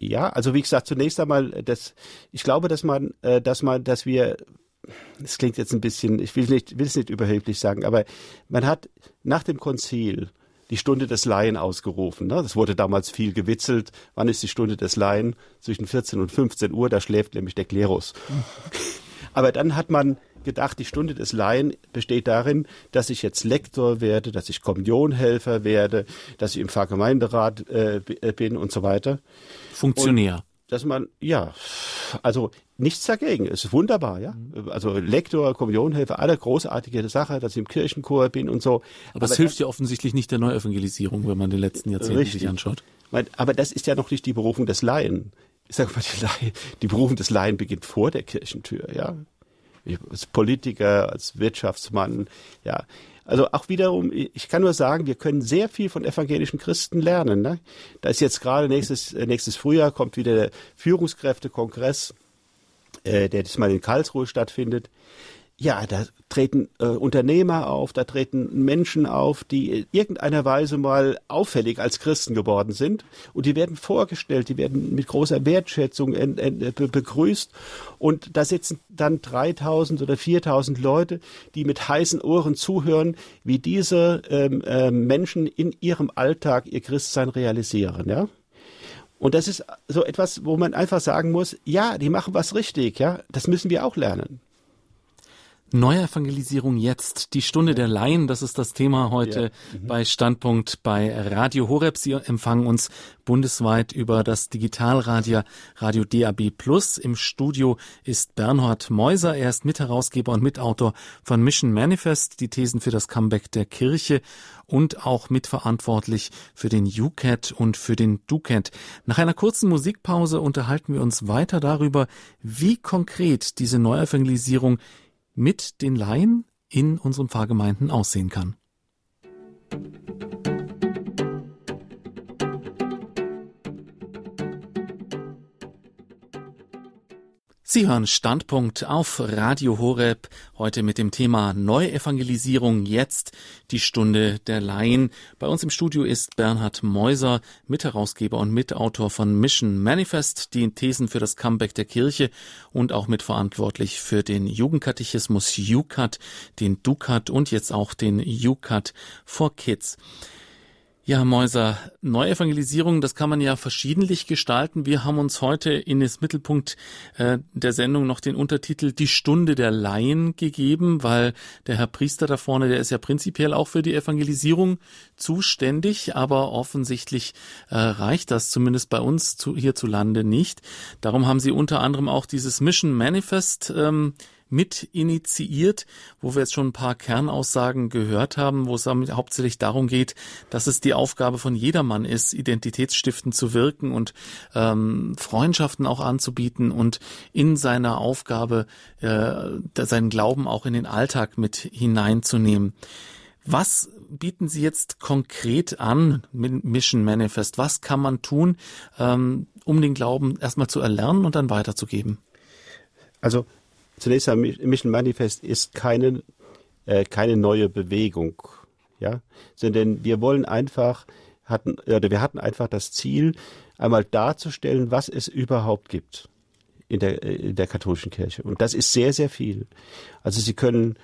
ja, also wie gesagt, zunächst einmal, das, ich glaube, dass man, äh, dass man, dass wir, das klingt jetzt ein bisschen, ich will nicht, will es nicht überheblich sagen, aber man hat nach dem Konzil die Stunde des Laien ausgerufen. Ne? Das wurde damals viel gewitzelt. Wann ist die Stunde des Laien? Zwischen 14 und 15 Uhr, da schläft nämlich der Klerus. Aber dann hat man gedacht, die Stunde des Laien besteht darin, dass ich jetzt Lektor werde, dass ich Kommunionhelfer werde, dass ich im Pfarrgemeinderat äh, äh bin und so weiter. Funktionär. Und dass man, ja, also nichts dagegen. Es ist wunderbar, ja. Mhm. Also Lektor, Kommunionhelfer, alle großartige Sache, dass ich im Kirchenchor bin und so. Aber, das hilft ja offensichtlich nicht der Neuevangelisierung, wenn man den letzten Jahrzehnten richtig. sich anschaut. Aber das ist ja noch nicht die Berufung des Laien. Ich sage mal, die, Laien, die Berufung des Laien beginnt vor der Kirchentür, ja als Politiker, als Wirtschaftsmann, ja. Also auch wiederum, ich kann nur sagen, wir können sehr viel von evangelischen Christen lernen. Ne? Da ist jetzt gerade nächstes, äh, nächstes Frühjahr kommt wieder der Führungskräftekongress, äh, der diesmal in Karlsruhe stattfindet ja, da treten äh, Unternehmer auf, da treten Menschen auf, die in irgendeiner Weise mal auffällig als Christen geworden sind und die werden vorgestellt, die werden mit großer Wertschätzung en, en, be begrüßt und da sitzen dann 3000 oder 4000 Leute, die mit heißen Ohren zuhören, wie diese ähm, äh, Menschen in ihrem Alltag ihr Christsein realisieren, ja. Und das ist so etwas, wo man einfach sagen muss, ja, die machen was richtig, ja, das müssen wir auch lernen. Neuevangelisierung jetzt, die Stunde der Laien, das ist das Thema heute ja. mhm. bei Standpunkt bei Radio Horeb. Sie empfangen uns bundesweit über das Digitalradio Radio DAB Plus. Im Studio ist Bernhard Meuser. Er ist Mitherausgeber und Mitautor von Mission Manifest, die Thesen für das Comeback der Kirche und auch mitverantwortlich für den UCAT und für den DUCAT. Nach einer kurzen Musikpause unterhalten wir uns weiter darüber, wie konkret diese Neuevangelisierung mit den Laien in unseren Pfarrgemeinden aussehen kann. Sie hören Standpunkt auf Radio Horeb, heute mit dem Thema Neuevangelisierung, jetzt die Stunde der Laien. Bei uns im Studio ist Bernhard Meuser, Mitherausgeber und Mitautor von Mission Manifest, die Thesen für das Comeback der Kirche und auch mitverantwortlich für den Jugendkatechismus UCAT, den DUCAT und jetzt auch den UCAT for Kids. Ja, Mäuser, Neuevangelisierung, das kann man ja verschiedentlich gestalten. Wir haben uns heute in das Mittelpunkt äh, der Sendung noch den Untertitel Die Stunde der Laien gegeben, weil der Herr Priester da vorne, der ist ja prinzipiell auch für die Evangelisierung zuständig, aber offensichtlich äh, reicht das zumindest bei uns zu, hierzulande nicht. Darum haben Sie unter anderem auch dieses Mission Manifest ähm, mit initiiert, wo wir jetzt schon ein paar Kernaussagen gehört haben, wo es hauptsächlich darum geht, dass es die Aufgabe von jedermann ist, identitätsstiftend zu wirken und ähm, Freundschaften auch anzubieten und in seiner Aufgabe äh, seinen Glauben auch in den Alltag mit hineinzunehmen. Was bieten Sie jetzt konkret an mit Mission Manifest? Was kann man tun, ähm, um den Glauben erstmal zu erlernen und dann weiterzugeben? Also zunächst einmal, Mission Manifest ist keine, äh, keine neue Bewegung, ja, sondern wir wollen einfach, hatten, oder wir hatten einfach das Ziel, einmal darzustellen, was es überhaupt gibt in der, äh, in der katholischen Kirche. Und das ist sehr, sehr viel. Also Sie können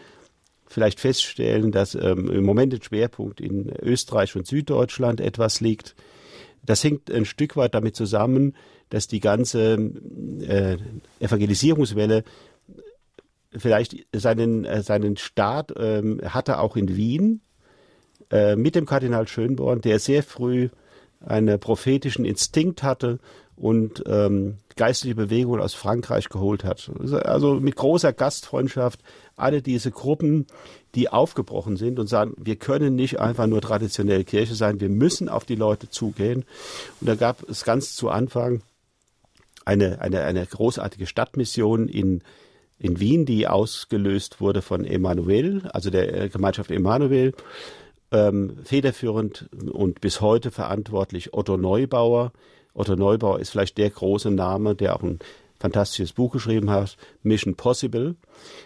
vielleicht feststellen, dass ähm, im Moment der Schwerpunkt in Österreich und Süddeutschland etwas liegt. Das hängt ein Stück weit damit zusammen, dass die ganze äh, Evangelisierungswelle vielleicht seinen, äh, seinen Start ähm, hatte auch in Wien äh, mit dem Kardinal Schönborn, der sehr früh einen prophetischen Instinkt hatte und ähm, geistliche Bewegungen aus Frankreich geholt hat. Also mit großer Gastfreundschaft alle diese Gruppen, die aufgebrochen sind und sagen, wir können nicht einfach nur traditionelle Kirche sein, wir müssen auf die Leute zugehen. Und da gab es ganz zu Anfang eine, eine, eine großartige Stadtmission in, in Wien, die ausgelöst wurde von Emanuel, also der äh, Gemeinschaft Emanuel, ähm, federführend und bis heute verantwortlich Otto Neubauer. Otto Neubauer ist vielleicht der große Name, der auch ein fantastisches Buch geschrieben hat, Mission Possible.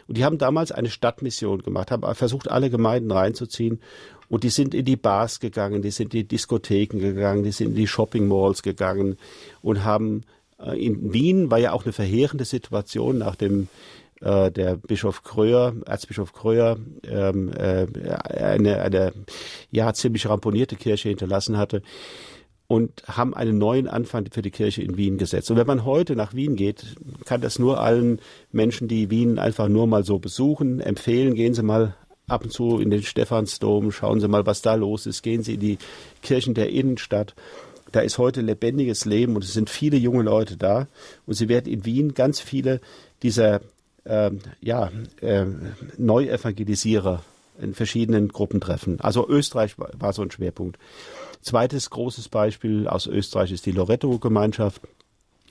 Und die haben damals eine Stadtmission gemacht, haben versucht, alle Gemeinden reinzuziehen. Und die sind in die Bars gegangen, die sind in die Diskotheken gegangen, die sind in die Shopping Malls gegangen und haben äh, in Wien war ja auch eine verheerende Situation nach dem äh, der Bischof Kröer, Erzbischof Kröer, ähm, äh, eine, eine ja ziemlich ramponierte Kirche hinterlassen hatte und haben einen neuen Anfang für die Kirche in Wien gesetzt. Und wenn man heute nach Wien geht, kann das nur allen Menschen, die Wien einfach nur mal so besuchen, empfehlen. Gehen Sie mal ab und zu in den Stephansdom, schauen Sie mal, was da los ist. Gehen Sie in die Kirchen der Innenstadt. Da ist heute lebendiges Leben und es sind viele junge Leute da. Und Sie werden in Wien ganz viele dieser ähm, ja, äh, Neuevangelisierer in verschiedenen Gruppen treffen. Also Österreich war, war so ein Schwerpunkt. Zweites großes Beispiel aus Österreich ist die Loretto-Gemeinschaft,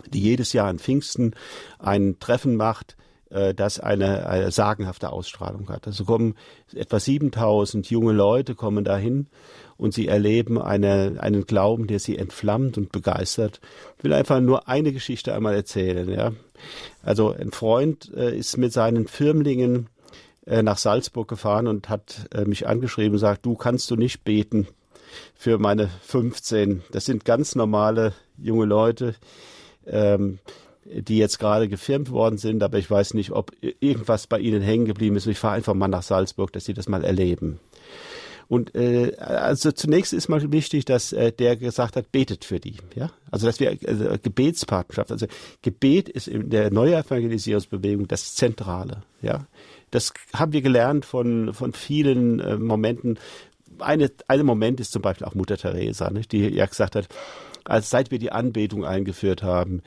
die jedes Jahr an Pfingsten ein Treffen macht, äh, das eine, eine sagenhafte Ausstrahlung hat. Also kommen etwa 7000 junge Leute kommen dahin und sie erleben eine, einen Glauben, der sie entflammt und begeistert. Ich will einfach nur eine Geschichte einmal erzählen. Ja. Also ein Freund äh, ist mit seinen Firmlingen äh, nach Salzburg gefahren und hat äh, mich angeschrieben und sagt, du kannst du nicht beten für meine 15. Das sind ganz normale junge Leute, ähm, die jetzt gerade gefirmt worden sind, aber ich weiß nicht, ob irgendwas bei ihnen hängen geblieben ist. Ich fahre einfach mal nach Salzburg, dass sie das mal erleben. Und äh, also zunächst ist mal wichtig, dass äh, der gesagt hat, betet für die. Ja, also dass wir also Gebetspartnerschaft, also Gebet ist in der Neuevangelisierungsbewegung das Zentrale. Ja, das haben wir gelernt von von vielen äh, Momenten, eine, ein Moment ist zum Beispiel auch Mutter Teresa, nicht? die ja gesagt hat, als seit wir die Anbetung eingeführt haben,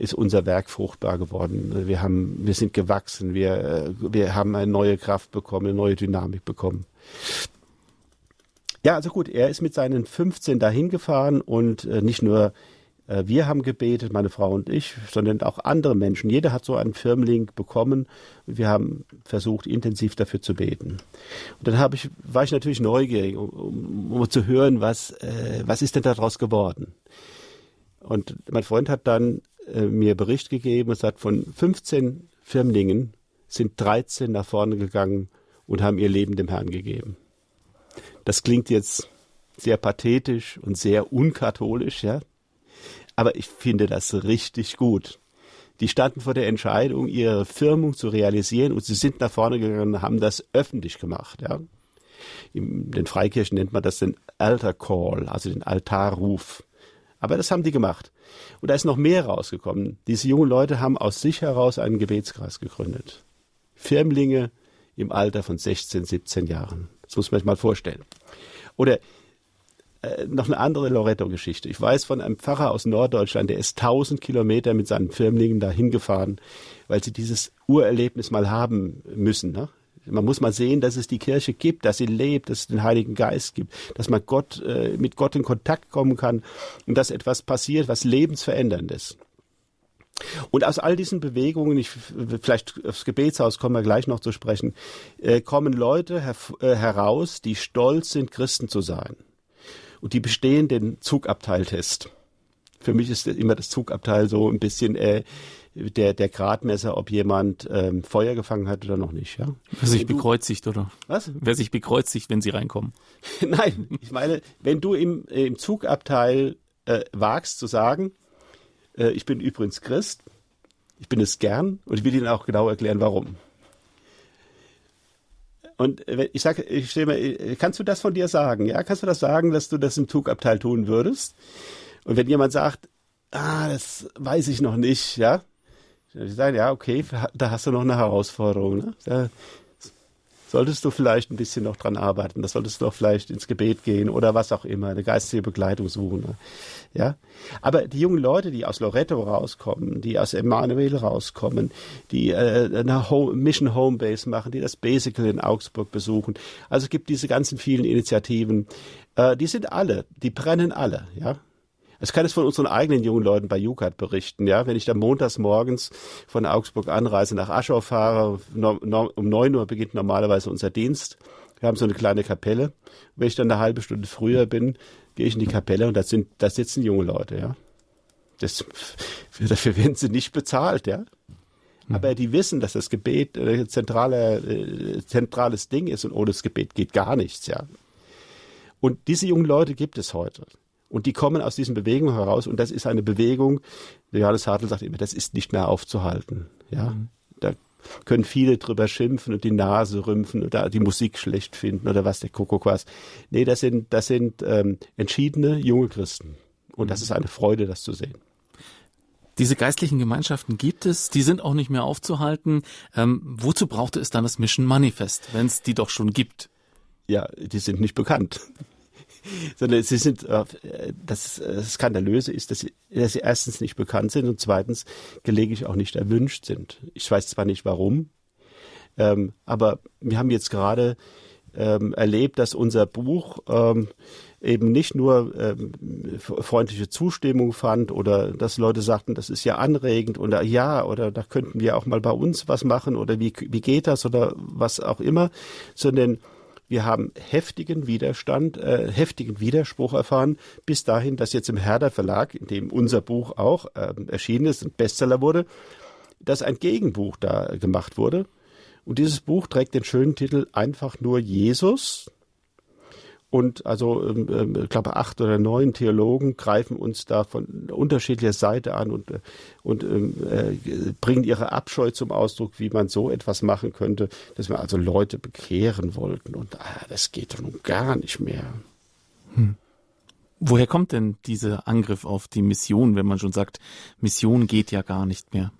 ist unser Werk fruchtbar geworden. Wir haben, wir sind gewachsen, wir, wir haben eine neue Kraft bekommen, eine neue Dynamik bekommen. Ja, also gut, er ist mit seinen 15 dahin gefahren und äh, nicht nur äh, wir haben gebetet, meine Frau und ich, sondern auch andere Menschen. Jeder hat so einen Firmling bekommen. Und wir haben versucht, intensiv dafür zu beten. Und dann habe ich, war ich natürlich neugierig, um, um, zu hören, was, äh, was ist denn daraus geworden. Und mein Freund hat dann äh, mir Bericht gegeben und sagt, von 15 Firmlingen sind 13 nach vorne gegangen und haben ihr Leben dem Herrn gegeben. Das klingt jetzt sehr pathetisch und sehr unkatholisch, ja. Aber ich finde das richtig gut. Die standen vor der Entscheidung, ihre Firmung zu realisieren und sie sind nach vorne gegangen und haben das öffentlich gemacht. Ja. In den Freikirchen nennt man das den Altar Call, also den Altarruf. Aber das haben die gemacht. Und da ist noch mehr rausgekommen. Diese jungen Leute haben aus sich heraus einen Gebetskreis gegründet. Firmlinge im Alter von 16, 17 Jahren. Das muss man sich mal vorstellen. Oder äh, noch eine andere Loretto-Geschichte. Ich weiß von einem Pfarrer aus Norddeutschland, der ist 1000 Kilometer mit seinen Firmlingen dahin gefahren, weil sie dieses Urerlebnis mal haben müssen. Ne? Man muss mal sehen, dass es die Kirche gibt, dass sie lebt, dass es den Heiligen Geist gibt, dass man Gott, äh, mit Gott in Kontakt kommen kann und dass etwas passiert, was lebensveränderndes. Und aus all diesen Bewegungen, ich, vielleicht aufs Gebetshaus kommen wir gleich noch zu sprechen, äh, kommen Leute her, äh, heraus, die stolz sind, Christen zu sein und die bestehen den Zugabteiltest. Für mich ist immer das Zugabteil so ein bisschen äh, der, der Gradmesser, ob jemand ähm, Feuer gefangen hat oder noch nicht. Ja? Wer sich bekreuzigt, oder? Was? Wer sich bekreuzigt, wenn sie reinkommen. Nein, ich meine, wenn du im, im Zugabteil äh, wagst zu sagen, äh, ich bin übrigens Christ, ich bin es gern und ich will Ihnen auch genau erklären, warum. Und ich sage, ich stelle mir, kannst du das von dir sagen? Ja, kannst du das sagen, dass du das im Zugabteil tun würdest? Und wenn jemand sagt, ah, das weiß ich noch nicht, ja, ich sagen, ja, okay, da hast du noch eine Herausforderung. Ne? Da solltest du vielleicht ein bisschen noch dran arbeiten. Da solltest du doch vielleicht ins Gebet gehen oder was auch immer, eine geistige Begleitung suchen. Ne? Ja, aber die jungen Leute, die aus Loretto rauskommen, die aus Emanuel rauskommen, die äh, eine Home, Mission Homebase machen, die das Basical in Augsburg besuchen. Also es gibt diese ganzen vielen Initiativen. Äh, die sind alle, die brennen alle, ja. Ich kann es von unseren eigenen jungen Leuten bei Jukat berichten, ja. Wenn ich dann montags morgens von Augsburg anreise nach Aschau fahre, um neun Uhr beginnt normalerweise unser Dienst. Wir haben so eine kleine Kapelle. Wenn ich dann eine halbe Stunde früher bin, gehe ich in die Kapelle und da sind, da sitzen junge Leute, ja. Das, dafür werden sie nicht bezahlt, ja. Mhm. Aber die wissen, dass das Gebet ein äh, zentrale, äh, zentrales Ding ist und ohne das Gebet geht gar nichts, ja. Und diese jungen Leute gibt es heute. Und die kommen aus diesen Bewegungen heraus und das ist eine Bewegung, Johannes Hartl sagt immer, das ist nicht mehr aufzuhalten, ja. Mhm. Da können viele drüber schimpfen und die Nase rümpfen oder die Musik schlecht finden oder was der Kuckuck was. Nee, das sind, das sind ähm, entschiedene junge Christen. Und das mhm. ist eine Freude, das zu sehen. Diese geistlichen Gemeinschaften gibt es, die sind auch nicht mehr aufzuhalten. Ähm, wozu brauchte es dann das Mission Manifest, wenn es die doch schon gibt? Ja, die sind nicht bekannt. Sondern sie sind, äh, das, das Skandalöse ist, dass sie, dass sie erstens nicht bekannt sind und zweitens gelegentlich auch nicht erwünscht sind. Ich weiß zwar nicht warum, ähm, aber wir haben jetzt gerade ähm, erlebt, dass unser Buch ähm, eben nicht nur ähm, freundliche Zustimmung fand oder dass Leute sagten, das ist ja anregend oder ja, oder da könnten wir auch mal bei uns was machen oder wie, wie geht das oder was auch immer, sondern wir haben heftigen Widerstand, äh, heftigen Widerspruch erfahren, bis dahin, dass jetzt im Herder Verlag, in dem unser Buch auch äh, erschienen ist, ein Bestseller wurde, dass ein Gegenbuch da gemacht wurde. Und dieses Buch trägt den schönen Titel Einfach nur Jesus. Und also, ähm, ähm, ich glaube, acht oder neun Theologen greifen uns da von unterschiedlicher Seite an und, äh, und ähm, äh, bringen ihre Abscheu zum Ausdruck, wie man so etwas machen könnte, dass wir also Leute bekehren wollten. Und ah, das geht doch nun gar nicht mehr. Hm. Woher kommt denn dieser Angriff auf die Mission, wenn man schon sagt, Mission geht ja gar nicht mehr?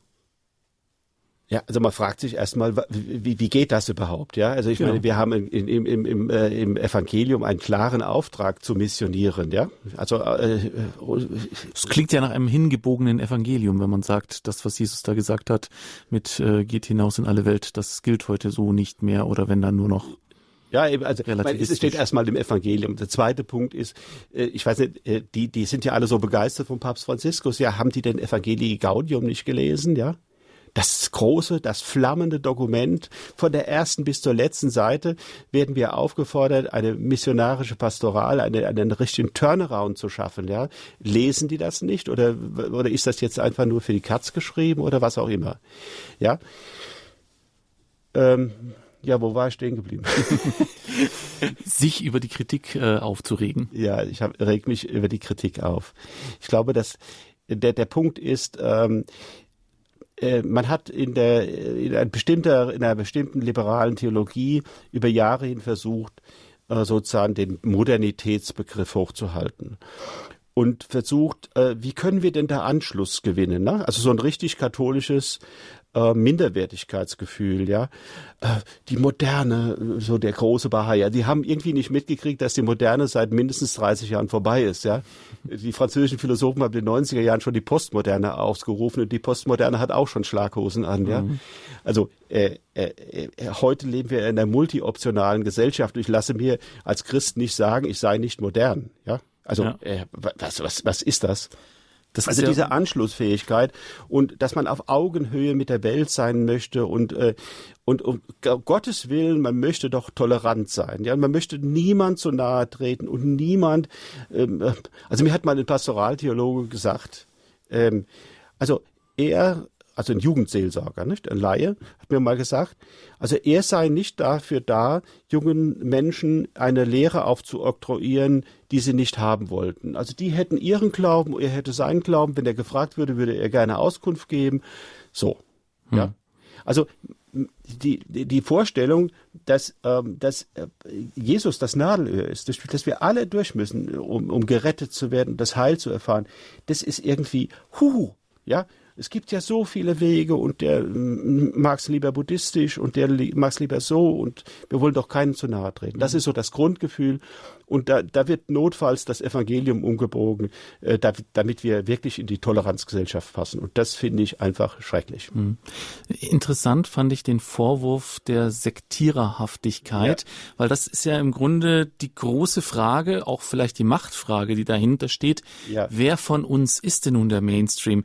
Ja, also man fragt sich erstmal, wie, wie geht das überhaupt? Ja, also ich ja. meine, wir haben im, im, im, im, äh, im Evangelium einen klaren Auftrag zu missionieren. Ja, also äh, es klingt ja nach einem hingebogenen Evangelium, wenn man sagt, das, was Jesus da gesagt hat, mit äh, geht hinaus in alle Welt, das gilt heute so nicht mehr oder wenn dann nur noch ja, eben, also meine, es steht erstmal im Evangelium. Der zweite Punkt ist, äh, ich weiß nicht, äh, die, die sind ja alle so begeistert vom Papst Franziskus. Ja, haben die den Evangelii Gaudium nicht gelesen? Ja, das große, das flammende Dokument von der ersten bis zur letzten Seite werden wir aufgefordert, eine missionarische Pastoral, eine, einen richtigen Turnaround zu schaffen. Ja? Lesen die das nicht oder, oder ist das jetzt einfach nur für die Katz geschrieben oder was auch immer? Ja. Ähm, ja, wo war ich stehen geblieben? Sich über die Kritik äh, aufzuregen. Ja, ich hab, reg mich über die Kritik auf. Ich glaube, dass der, der Punkt ist, ähm, äh, man hat in der in einer, bestimmter, in einer bestimmten liberalen Theologie über Jahre hin versucht, äh, sozusagen den Modernitätsbegriff hochzuhalten und versucht, äh, wie können wir denn da Anschluss gewinnen? Ne? Also so ein richtig katholisches äh, Minderwertigkeitsgefühl, ja. Äh, die Moderne, so der große Bahaya, die haben irgendwie nicht mitgekriegt, dass die Moderne seit mindestens 30 Jahren vorbei ist, ja. Die französischen Philosophen haben in den 90er Jahren schon die Postmoderne ausgerufen und die Postmoderne hat auch schon Schlaghosen an, ja. Mhm. Also äh, äh, äh, heute leben wir in einer multioptionalen Gesellschaft und ich lasse mir als Christ nicht sagen, ich sei nicht modern, ja. Also ja. Äh, was, was, was ist das? Das also ja diese Anschlussfähigkeit und dass man auf Augenhöhe mit der Welt sein möchte und äh, und um Gottes Willen, man möchte doch tolerant sein, ja, man möchte niemand zu nahe treten und niemand. Ähm, äh, also mir hat mal ein Pastoraltheologe gesagt, ähm, also er also ein Jugendseelsorger, nicht? Ein Laie, hat mir mal gesagt, also er sei nicht dafür da, jungen Menschen eine Lehre aufzuoktroyieren, die sie nicht haben wollten. Also die hätten ihren Glauben, er hätte seinen Glauben, wenn er gefragt würde, würde er gerne Auskunft geben. So, hm. ja. Also die, die Vorstellung, dass, ähm, dass äh, Jesus das Nadelöhr ist, dass wir alle durch müssen, um, um gerettet zu werden, das Heil zu erfahren, das ist irgendwie, huhu, ja, Es gibt ja so viele Wege und der mag es lieber buddhistisch und der mag es lieber so und wir wollen doch keinen zu nahe treten. Das ist so das Grundgefühl und da, da wird notfalls das Evangelium umgebogen, äh, damit wir wirklich in die Toleranzgesellschaft passen. Und das finde ich einfach schrecklich. Mhm. Interessant fand ich den Vorwurf der Sektiererhaftigkeit, ja. weil das ist ja im Grunde die große Frage, auch vielleicht die Machtfrage, die dahinter steht. Ja. Wer von uns ist denn nun der Mainstream?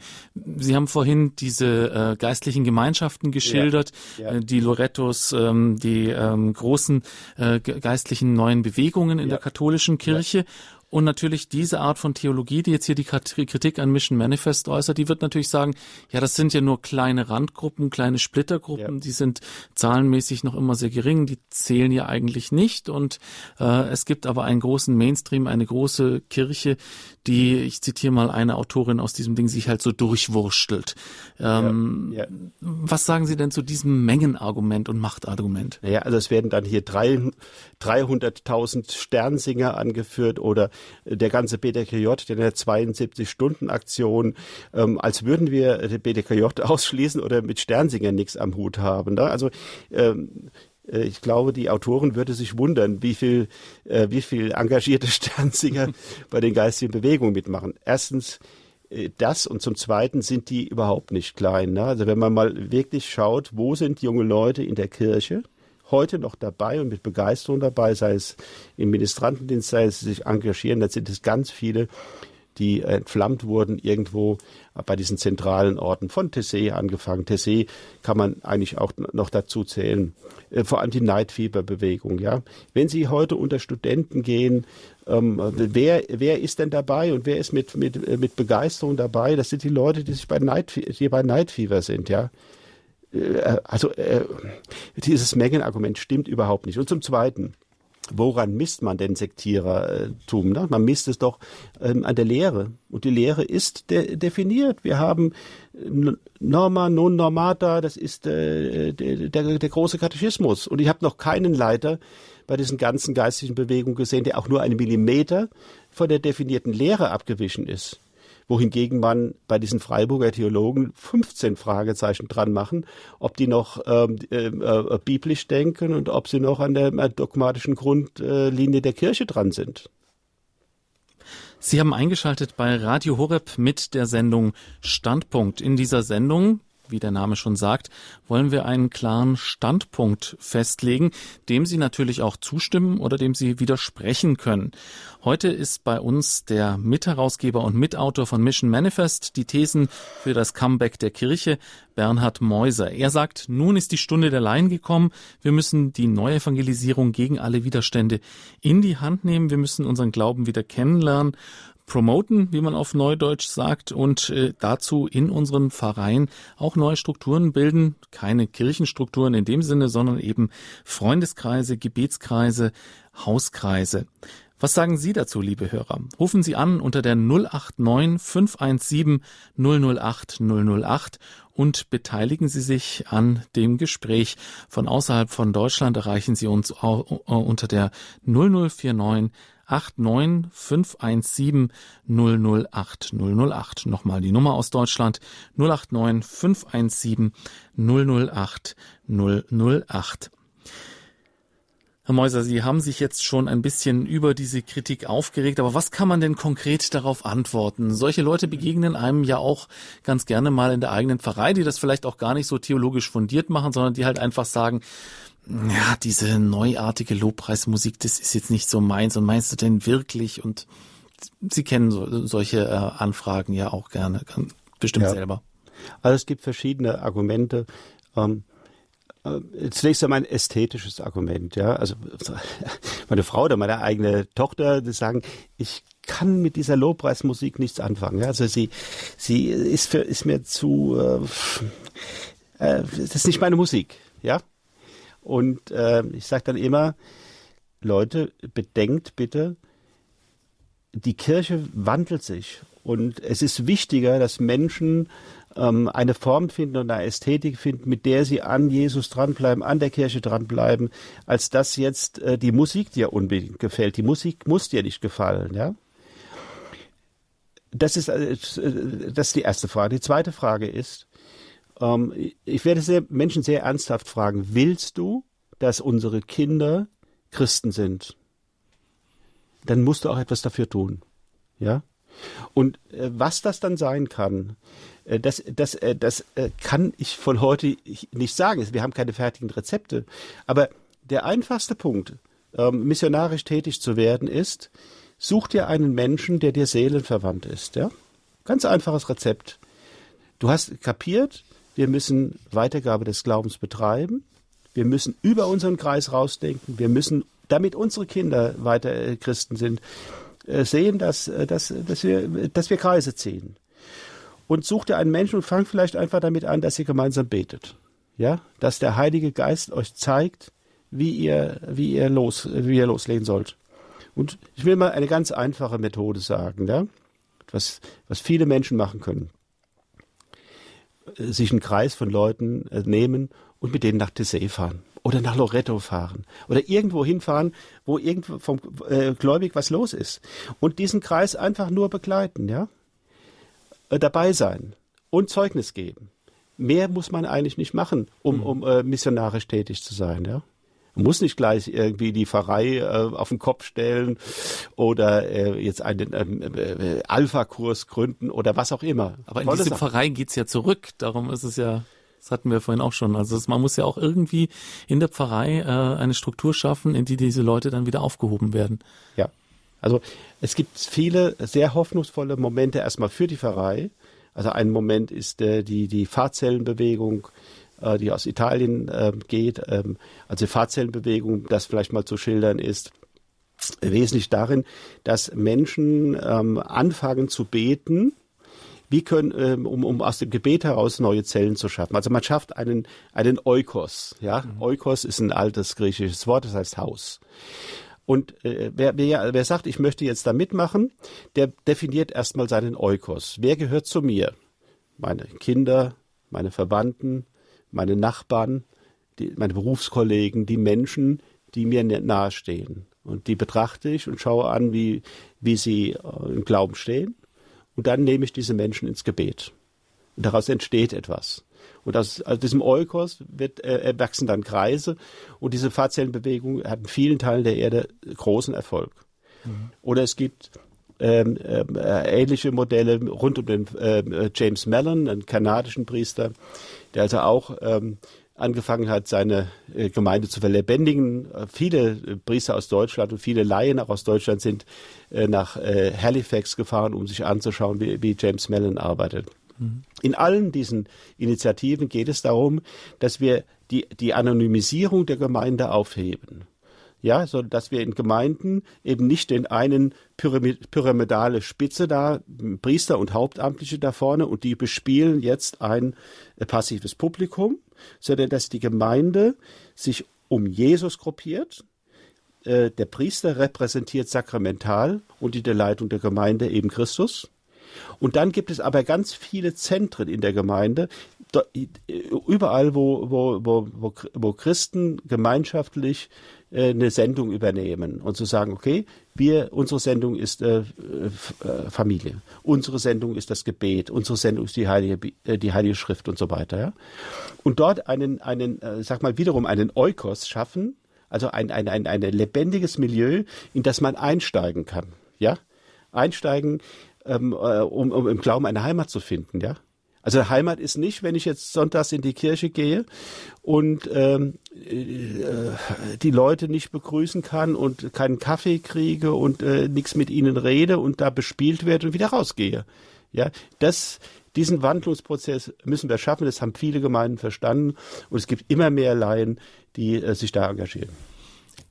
Sie haben vorhin diese äh, geistlichen Gemeinschaften geschildert, ja. Äh, die Lorettos, ähm, die ähm, großen äh, geistlichen neuen Bewegungen in der katholischen Kirche. Ja. Und natürlich diese Art von Theologie, die jetzt hier die Kritik an Mission Manifest äußert, die wird natürlich sagen, ja, das sind ja nur kleine Randgruppen, kleine Splittergruppen, ja. die sind zahlenmäßig noch immer sehr gering, die zählen ja eigentlich nicht. Und äh, es gibt aber einen großen Mainstream, eine große Kirche, die, ich zitiere mal eine Autorin aus diesem Ding, sich halt so durchwurstelt. Ähm, ja, ja. Was sagen Sie denn zu diesem Mengenargument und Machtargument? Naja, also es werden dann hier 300.000 Sternsinger angeführt oder der ganze BDKJ, der 72-Stunden-Aktion, ähm, als würden wir den BDKJ ausschließen oder mit Sternsingern nichts am Hut haben. Ne? Also ähm, äh, ich glaube, die Autoren würde sich wundern, wie viel, äh, wie viel engagierte Sternsinger bei den geistigen Bewegungen mitmachen. Erstens äh, das und zum Zweiten sind die überhaupt nicht klein. Ne? Also wenn man mal wirklich schaut, wo sind junge Leute in der Kirche heute noch dabei und mit Begeisterung dabei, sei es im Ministrantendienst, sei es sich engagieren, dann sind es ganz viele, die entflammt wurden irgendwo bei diesen zentralen Orten von Tessé angefangen. Tessé kann man eigentlich auch noch dazu zählen. Äh, vor allem die Neidfieberbewegung. Ja, wenn Sie heute unter Studenten gehen, ähm, wer wer ist denn dabei und wer ist mit mit äh, mit Begeisterung dabei? Das sind die Leute, die sich bei Night die bei Neidfieber sind. Ja, äh, also äh, dieses Mengenargument stimmt überhaupt nicht. Und zum Zweiten Woran misst man denn Sektierertum? Ne? Man misst es doch ähm, an der Lehre. Und die Lehre ist de definiert. Wir haben Norma non normata, das ist äh, der, der, der große Katechismus. Und ich habe noch keinen Leiter bei diesen ganzen geistigen Bewegungen gesehen, der auch nur einen Millimeter von der definierten Lehre abgewichen ist wohingegen man bei diesen Freiburger Theologen 15 Fragezeichen dran machen, ob die noch ähm, äh, äh, biblisch denken und ob sie noch an der äh, dogmatischen Grundlinie der Kirche dran sind. Sie haben eingeschaltet bei Radio Horeb mit der Sendung Standpunkt. In dieser Sendung wie der Name schon sagt, wollen wir einen klaren Standpunkt festlegen, dem Sie natürlich auch zustimmen oder dem Sie widersprechen können. Heute ist bei uns der Mitherausgeber und Mitautor von Mission Manifest, die Thesen für das Comeback der Kirche, Bernhard Meuser. Er sagt, nun ist die Stunde der Laien gekommen. Wir müssen die Neuevangelisierung gegen alle Widerstände in die Hand nehmen. Wir müssen unseren Glauben wieder kennenlernen promoten, wie man auf Neudeutsch sagt, und äh, dazu in unseren Pfarreien auch neue Strukturen bilden. Keine Kirchenstrukturen in dem Sinne, sondern eben Freundeskreise, Gebetskreise, Hauskreise. Was sagen Sie dazu, liebe Hörer? Rufen Sie an unter der 089 517 008 008 und beteiligen Sie sich an dem Gespräch. Von außerhalb von Deutschland erreichen Sie uns unter der 0049 89 517 008 008. Nochmal die Nummer aus Deutschland 089 517 008 008. Herr Meuser, Sie haben sich jetzt schon ein bisschen über diese Kritik aufgeregt, aber was kann man denn konkret darauf antworten? Solche Leute begegnen einem ja auch ganz gerne mal in der eigenen Pfarrei, die das vielleicht auch gar nicht so theologisch fundiert machen, sondern die halt einfach sagen, ja, diese neuartige Lobpreismusik, das ist jetzt nicht so meins. Und meinst du denn wirklich? Und Sie kennen so, solche äh, Anfragen ja auch gerne, bestimmt ja. selber. Also es gibt verschiedene Argumente. Ähm, äh, zunächst einmal ein ästhetisches Argument, ja. Also meine Frau oder meine eigene Tochter, die sagen, ich kann mit dieser Lobpreismusik nichts anfangen. Ja? Also sie, sie ist für, ist mir zu, äh, äh, das ist nicht meine Musik, ja. Und äh, ich sage dann immer, Leute, bedenkt bitte, die Kirche wandelt sich. Und es ist wichtiger, dass Menschen ähm, eine Form finden und eine Ästhetik finden, mit der sie an Jesus dranbleiben, an der Kirche dranbleiben, als dass jetzt äh, die Musik dir unbedingt gefällt. Die Musik muss dir nicht gefallen, ja. das ist, äh, das ist die erste Frage. Die zweite Frage ist, ähm, ich werde sehr, Menschen sehr ernsthaft fragen, willst du, dass unsere Kinder Christen sind? Dann musst du auch etwas dafür tun. Ja? Und äh, was das dann sein kann, äh, das, das, äh, das äh, kann ich von heute nicht sagen. Wir haben keine fertigen Rezepte. Aber der einfachste Punkt, ähm, missionarisch tätig zu werden, ist, such dir einen Menschen, der dir seelenverwandt ist. Ja? Ganz einfaches Rezept. Du hast kapiert, wir müssen Weitergabe des Glaubens betreiben. Wir müssen über unseren Kreis rausdenken. Wir müssen, damit unsere Kinder weiter äh, Christen sind, äh, sehen, dass, äh, dass, dass, wir, dass wir Kreise ziehen. Und such dir einen Menschen und fang vielleicht einfach damit an, dass ihr gemeinsam betet. Ja, dass der Heilige Geist euch zeigt, wie ihr, wie ihr los, wie ihr loslegen sollt. Und ich will mal eine ganz einfache Methode sagen, ja, was, was viele Menschen machen können. Sich einen Kreis von Leuten äh, nehmen und mit denen nach Tessé fahren oder nach Loretto fahren oder irgendwo hinfahren, wo irgendwo vom äh, Gläubig was los ist und diesen Kreis einfach nur begleiten, ja, äh, dabei sein und Zeugnis geben. Mehr muss man eigentlich nicht machen, um, mhm. um äh, missionarisch tätig zu sein, ja. Man muss nicht gleich irgendwie die Pfarrei äh, auf den Kopf stellen oder äh, jetzt einen ähm, äh, Alpha-Kurs gründen oder was auch immer. Aber in Tolle diese Sache. Pfarrei geht's ja zurück. Darum ist es ja das hatten wir vorhin auch schon. Also man muss ja auch irgendwie in der Pfarrei äh, eine Struktur schaffen, in die diese Leute dann wieder aufgehoben werden. Ja. Also es gibt viele sehr hoffnungsvolle Momente erstmal für die Pfarrei. Also ein Moment ist äh, die, die Fahrzellenbewegung, äh, die aus Italien äh, geht. Ähm, also Fahrzellenbewegung, das vielleicht mal zu schildern ist, wesentlich darin, dass Menschen ähm, anfangen zu beten, wie können, ähm, um, um aus dem Gebet heraus neue Zellen zu schaffen. Also man schafft einen, einen Oikos. Ja? Mhm. Oikos ist ein altes griechisches Wort, das heißt Haus. Und äh, wer, wer, wer sagt, ich möchte jetzt da mitmachen, der definiert erstmal seinen Oikos. Wer gehört zu mir? Meine Kinder, meine Verwandten, meine Nachbarn, die, meine Berufskollegen, die Menschen, die mir nahestehen. Und die betrachte ich und schaue an, wie, wie sie äh, im Glauben stehen. Und dann nehme ich diese Menschen ins Gebet. Und daraus entsteht etwas. Und aus, aus diesem Eukos wird, äh, erwachsen dann Kreise. Und diese Fahrzellenbewegung hat in vielen Teilen der Erde großen Erfolg. Mhm. Oder es gibt ähm, äh, ähnliche Modelle rund um den äh, James Mellon, einen kanadischen Priester, der also auch ähm, angefangen hat, seine äh, Gemeinde zu verlebendigen. Äh, viele äh, Priester aus Deutschland und viele Laien auch aus Deutschland sind äh, nach äh, Halifax gefahren, um sich anzuschauen, wie, wie James Mellon arbeitet. Mhm. In allen diesen Initiativen geht es darum, dass wir die, die Anonymisierung der Gemeinde aufheben ja, so dass wir in Gemeinden eben nicht den einen Pyramid pyramidale Spitze da, Priester und Hauptamtliche da vorne und die bespielen jetzt ein äh, passives Publikum, sondern dass die Gemeinde sich um Jesus gruppiert. Äh, der Priester repräsentiert sakramental und in der Leitung der Gemeinde eben Christus. Und dann gibt es aber ganz viele Zentren in der Gemeinde, überall, wo, wo, wo, wo, Christen gemeinschaftlich eine Sendung übernehmen und zu sagen, okay, wir, unsere Sendung ist äh, äh, Familie, unsere Sendung ist das Gebet, unsere Sendung ist die Heilige, äh, die Heilige Schrift und so weiter. Ja? Und dort einen, einen, äh, sag mal wiederum einen Eukos schaffen, also ein, ein, ein, ein lebendiges Milieu, in das man einsteigen kann. Ja, einsteigen, ähm, äh, um, um im Glauben eine Heimat zu finden. Ja, also Heimat ist nicht, wenn ich jetzt sonntags in die Kirche gehe und ähm, äh, die Leute nicht begrüßen kann und keinen Kaffee kriege und äh, nichts mit ihnen rede und da bespielt werde und wieder rausgehe. Ja, das, diesen Wandlungsprozess müssen wir schaffen. Das haben viele Gemeinden verstanden und es gibt immer mehr Laien, die äh, sich da engagieren.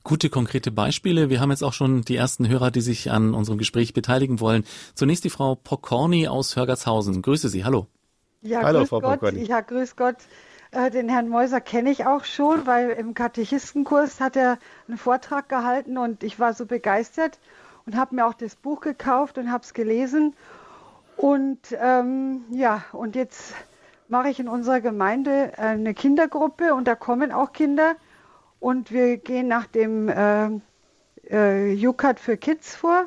Gute konkrete Beispiele. Wir haben jetzt auch schon die ersten Hörer, die sich an unserem Gespräch beteiligen wollen. Zunächst die Frau Pokorny aus Hörgershausen. Grüße Sie. Hallo. Ja, Hallo, grüß Frau Gott. Ja, grüß Gott. Äh, den Herrn Mäuser kenne ich auch schon, weil im Katechistenkurs hat er einen Vortrag gehalten und ich war so begeistert und habe mir auch das Buch gekauft und habe es gelesen. Und ähm, ja, und jetzt mache ich in unserer Gemeinde eine Kindergruppe und da kommen auch Kinder und wir gehen nach dem äh, äh, UCAT für Kids vor.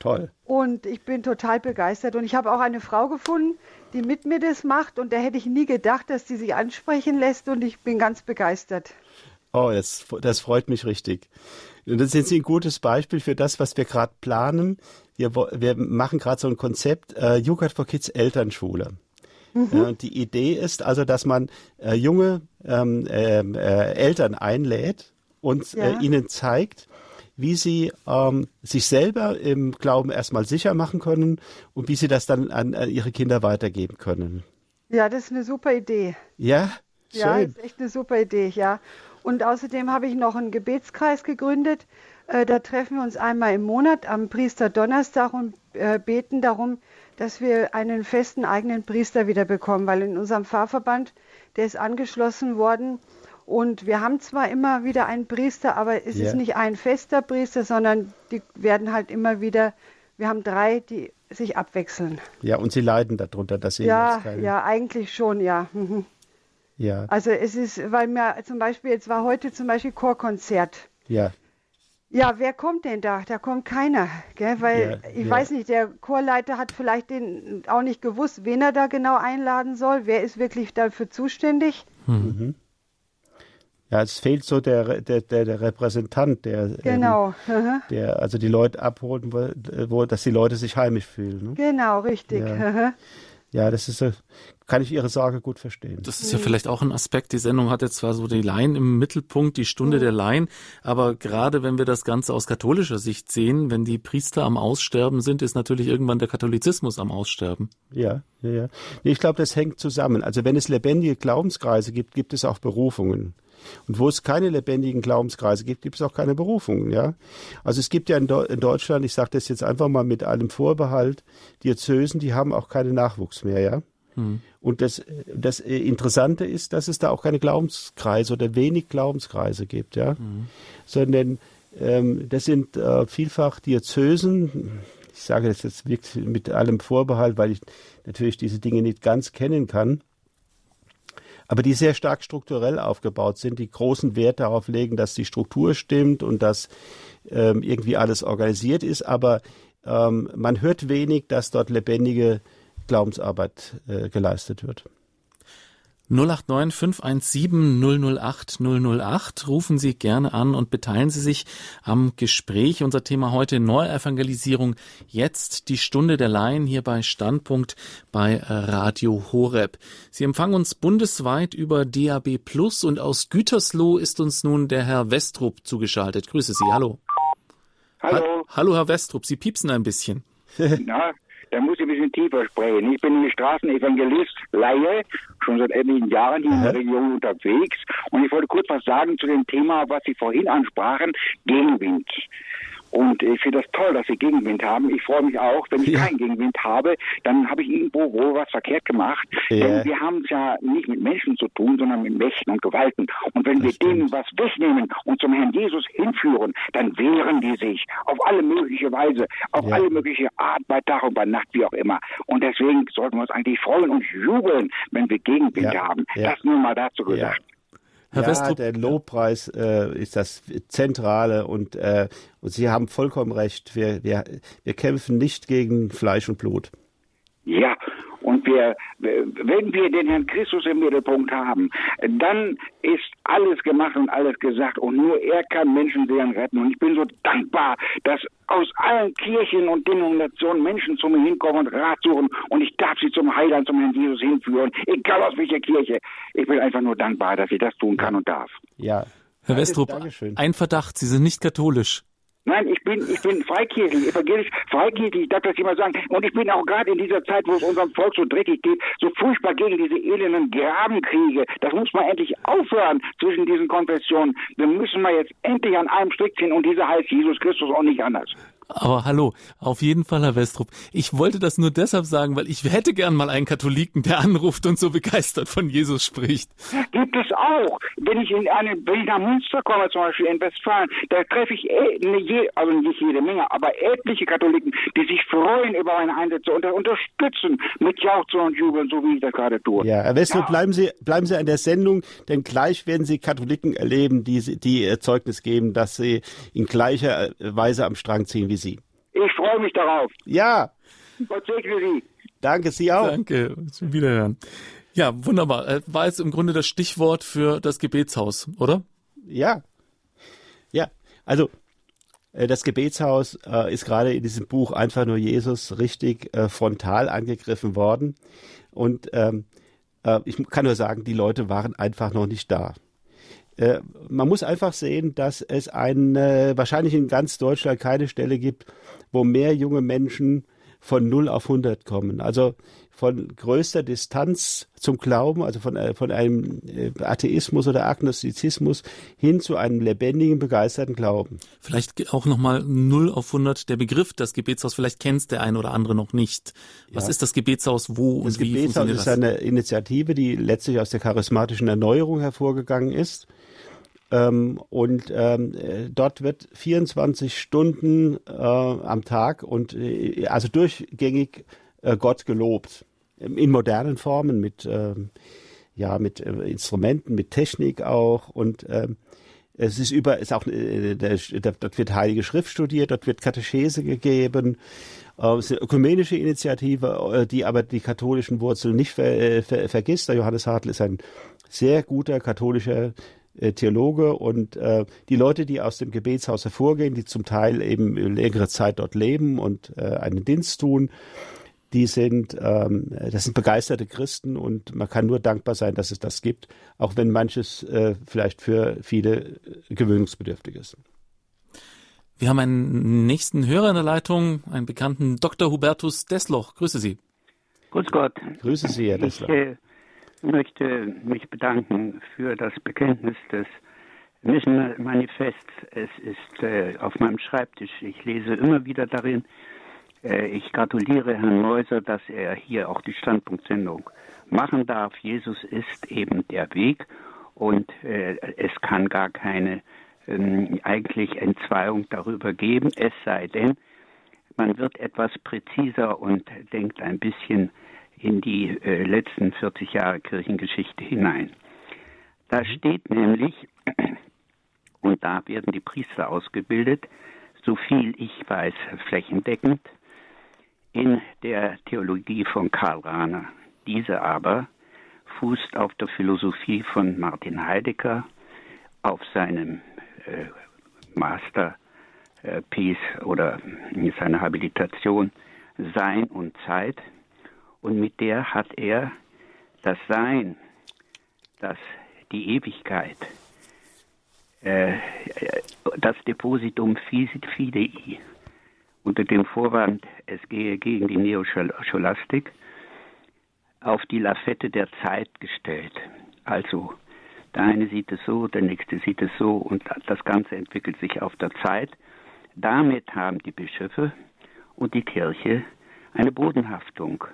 Toll. Und ich bin total begeistert. Und ich habe auch eine Frau gefunden, die mit mir das macht. Und da hätte ich nie gedacht, dass die sich ansprechen lässt. Und ich bin ganz begeistert. Oh, das, das freut mich richtig. Und das ist ein gutes Beispiel für das, was wir gerade planen. Wir, wir machen gerade so ein Konzept, äh, Jugend for Kids Elternschule. Mhm. Äh, die Idee ist also, dass man äh, junge ähm, ähm, äh, Eltern einlädt und äh, ja. ihnen zeigt, wie sie ähm, sich selber im Glauben erstmal sicher machen können und wie sie das dann an, an ihre Kinder weitergeben können. Ja, das ist eine super Idee. Ja, Schön. Ja, ist echt eine super Idee, ja. Und außerdem habe ich noch einen Gebetskreis gegründet. Äh, da treffen wir uns einmal im Monat am Priesterdonnerstag und äh, beten darum, dass wir einen festen eigenen Priester wieder bekommen, weil in unserem Pfarrverband, der ist angeschlossen worden und wir haben zwar immer wieder einen Priester, aber es yeah. ist nicht ein fester Priester, sondern die werden halt immer wieder, wir haben drei, die sich abwechseln. Ja, und sie leiden darunter, dass sie ja, ja, eigentlich schon, ja. Mhm. Ja. Also es ist, weil mir zum Beispiel, jetzt war heute zum Beispiel Chorkonzert. Ja. Ja, wer kommt denn da? Da kommt keiner, gell? Weil ja, ich ja. weiß nicht, der Chorleiter hat vielleicht den auch nicht gewusst, wen er da genau einladen soll. Wer ist wirklich dafür zuständig? Mhm. Mhm. Ja, es fehlt so der, der, der, der Repräsentant, der, ähm, genau. Ähm, der also die Leute abholen, wo, wo, dass die Leute sich heimisch fühlen. Ne? Genau, richtig. Ja. Ja, das ist, kann ich Ihre Sorge gut verstehen. Das ist ja vielleicht auch ein Aspekt. Die Sendung hat jetzt zwar so die Laien im Mittelpunkt, die Stunde der Laien, aber gerade wenn wir das Ganze aus katholischer Sicht sehen, wenn die Priester am Aussterben sind, ist natürlich irgendwann der Katholizismus am Aussterben. Ja, ja, ja. Ich glaube, das hängt zusammen. Also wenn es lebendige Glaubenskreise gibt, gibt es auch Berufungen. Und wo es keine lebendigen Glaubenskreise gibt, gibt es auch keine Berufungen. Ja? Also es gibt ja in, in Deutschland, ich sage das jetzt einfach mal mit allem Vorbehalt, Diözesen, die haben auch keinen Nachwuchs mehr. Ja? Hm. Und das, das Interessante ist, dass es da auch keine Glaubenskreise oder wenig Glaubenskreise gibt, ja, hm. sondern ähm, das sind äh, vielfach Diözesen. Ich sage das jetzt wirklich mit allem Vorbehalt, weil ich natürlich diese Dinge nicht ganz kennen kann aber die sehr stark strukturell aufgebaut sind, die großen Wert darauf legen, dass die Struktur stimmt und dass ähm, irgendwie alles organisiert ist, aber ähm, man hört wenig, dass dort lebendige Glaubensarbeit äh, geleistet wird. 089 517 008 008. Rufen Sie gerne an und beteiligen Sie sich am Gespräch. Unser Thema heute Neuevangelisierung. Jetzt die Stunde der Laien hier bei Standpunkt bei Radio Horeb. Sie empfangen uns bundesweit über DAB Plus und aus Gütersloh ist uns nun der Herr Westrup zugeschaltet. Grüße Sie. Hallo. Hallo. Ha Hallo, Herr Westrup. Sie piepsen ein bisschen. Na, da muss ich ein bisschen tiefer sprechen. Ich bin Straßenevangelist, Laie, schon seit einigen Jahren hier in der Region unterwegs. Und ich wollte kurz was sagen zu dem Thema, was Sie vorhin ansprachen, Gegenwind. Und ich finde das toll, dass Sie Gegenwind haben. Ich freue mich auch, wenn ich ja. keinen Gegenwind habe, dann habe ich irgendwo wohl was verkehrt gemacht. Ja. Denn wir haben es ja nicht mit Menschen zu tun, sondern mit Mächten und Gewalten. Und wenn das wir stimmt. denen was wegnehmen und zum Herrn Jesus hinführen, dann wehren die sich auf alle mögliche Weise, auf ja. alle mögliche Art, bei Tag und bei Nacht, wie auch immer. Und deswegen sollten wir uns eigentlich freuen und jubeln, wenn wir Gegenwind haben. Das nur mal dazu gesagt. Herr ja, Westrup, der Lobpreis äh, ist das Zentrale und, äh, und Sie haben vollkommen recht. Wir, wir, wir kämpfen nicht gegen Fleisch und Blut. Ja, und wir, wenn wir den Herrn Christus im Mittelpunkt haben, dann ist alles gemacht und alles gesagt und nur er kann Menschenseelen retten. Und ich bin so dankbar, dass aus allen Kirchen und Denominationen Menschen zu mir hinkommen und Rat suchen und ich darf sie zum Heiland, zum Herrn Jesus hinführen, egal aus welcher Kirche. Ich bin einfach nur dankbar, dass ich das tun kann und darf. Ja. Herr Westrup, ein Verdacht, Sie sind nicht katholisch. Nein, ich bin, ich bin freikirchlich, evangelisch freikirchlich, ich darf das immer sagen. Und ich bin auch gerade in dieser Zeit, wo es unserem Volk so dreckig geht, so furchtbar gegen diese elenden Grabenkriege. Das muss man endlich aufhören zwischen diesen Konfessionen. Wir müssen mal jetzt endlich an einem Strick ziehen und dieser heißt Jesus Christus auch nicht anders. Aber hallo, auf jeden Fall, Herr Westrup. Ich wollte das nur deshalb sagen, weil ich hätte gern mal einen Katholiken, der anruft und so begeistert von Jesus spricht. Gibt es auch. Wenn ich in eine, wenn ich nach Münster komme, zum Beispiel in Westfalen, da treffe ich eh, also nicht jede Menge, aber etliche Katholiken, die sich freuen über meine Einsätze und unterstützen mit Jauchzen und Jubeln, so wie ich das gerade tue. Ja, Herr Westrup, ja. bleiben Sie, bleiben Sie an der Sendung, denn gleich werden Sie Katholiken erleben, die, die Zeugnis geben, dass sie in gleicher Weise am Strang ziehen wie Sie. Ich freue freue mich darauf. Ja. Gott segne Sie. Danke, Sie auch. Danke, zum Wiederhören. Ja, wunderbar. Äh, war jetzt im Grunde das Stichwort für das Gebetshaus, oder? Ja. Ja, also äh, das Gebetshaus äh, ist gerade in diesem Buch einfach nur Jesus richtig äh, frontal angegriffen worden. Und ähm, äh, ich kann nur sagen, die Leute waren einfach noch nicht da. Äh, man muss einfach sehen, dass es ein, wahrscheinlich in ganz Deutschland keine Stelle gibt, wo mehr junge Menschen von 0 auf 100 kommen. Also von größter Distanz zum Glauben, also von, äh, von einem äh, Atheismus oder Agnostizismus hin zu einem lebendigen, begeisterten Glauben. Vielleicht auch nochmal 0 auf 100 der Begriff, das Gebetshaus, vielleicht kennt der eine oder andere noch nicht. Was ja. ist das Gebetshaus, wo das und wie Gebetshaus ist das? eine Initiative, die letztlich aus der charismatischen Erneuerung hervorgegangen ist ähm, und ähm, dort wird 24 Stunden äh, am Tag und äh, also durchgängig äh, Gott gelobt. In modernen Formen, mit, ähm, ja, mit äh, Instrumenten, mit Technik auch. Und ähm, es ist über, ist auch, äh, der, dort wird Heilige Schrift studiert, dort wird Katechese gegeben. Äh, es ist eine ökumenische Initiative, äh, die aber die katholischen Wurzeln nicht ver, ver, vergisst. Der Johannes Hartl ist ein sehr guter katholischer äh, Theologe und äh, die Leute, die aus dem Gebetshaus hervorgehen, die zum Teil eben längere Zeit dort leben und äh, einen Dienst tun, die sind, ähm, das sind begeisterte Christen und man kann nur dankbar sein, dass es das gibt, auch wenn manches äh, vielleicht für viele gewöhnungsbedürftig ist. Wir haben einen nächsten Hörer in der Leitung, einen bekannten Dr. Hubertus Desloch. Grüße Sie. Grüß Gott. Grüße Sie, Herr Desloch. Ich, äh, möchte mich bedanken für das Bekenntnis des Mission Manifests. Es ist äh, auf meinem Schreibtisch. Ich lese immer wieder darin. Äh, ich gratuliere Herrn Neuser, dass er hier auch die Standpunktsendung machen darf. Jesus ist eben der Weg und äh, es kann gar keine ähm, eigentlich Entzweiung darüber geben, es sei denn, man wird etwas präziser und denkt ein bisschen in die äh, letzten 40 Jahre Kirchengeschichte hinein. Da mhm. steht nämlich, und da werden die Priester ausgebildet, so viel ich weiß, flächendeckend, in der Theologie von Karl Rahner. Diese aber fußt auf der Philosophie von Martin Heidegger, auf seinem äh, Master äh, Piece oder seiner Habilitation Sein und Zeit und mit der hat er das Sein, das die Ewigkeit, äh, das Depositum Fidei unter dem Vorwand, es gehe gegen die Neoscholastik, auf die Lafette der Zeit gestellt. Also der eine sieht es so, der nächste sieht es so und das Ganze entwickelt sich auf der Zeit. Damit haben die Bischöfe und die Kirche eine Bodenhaftung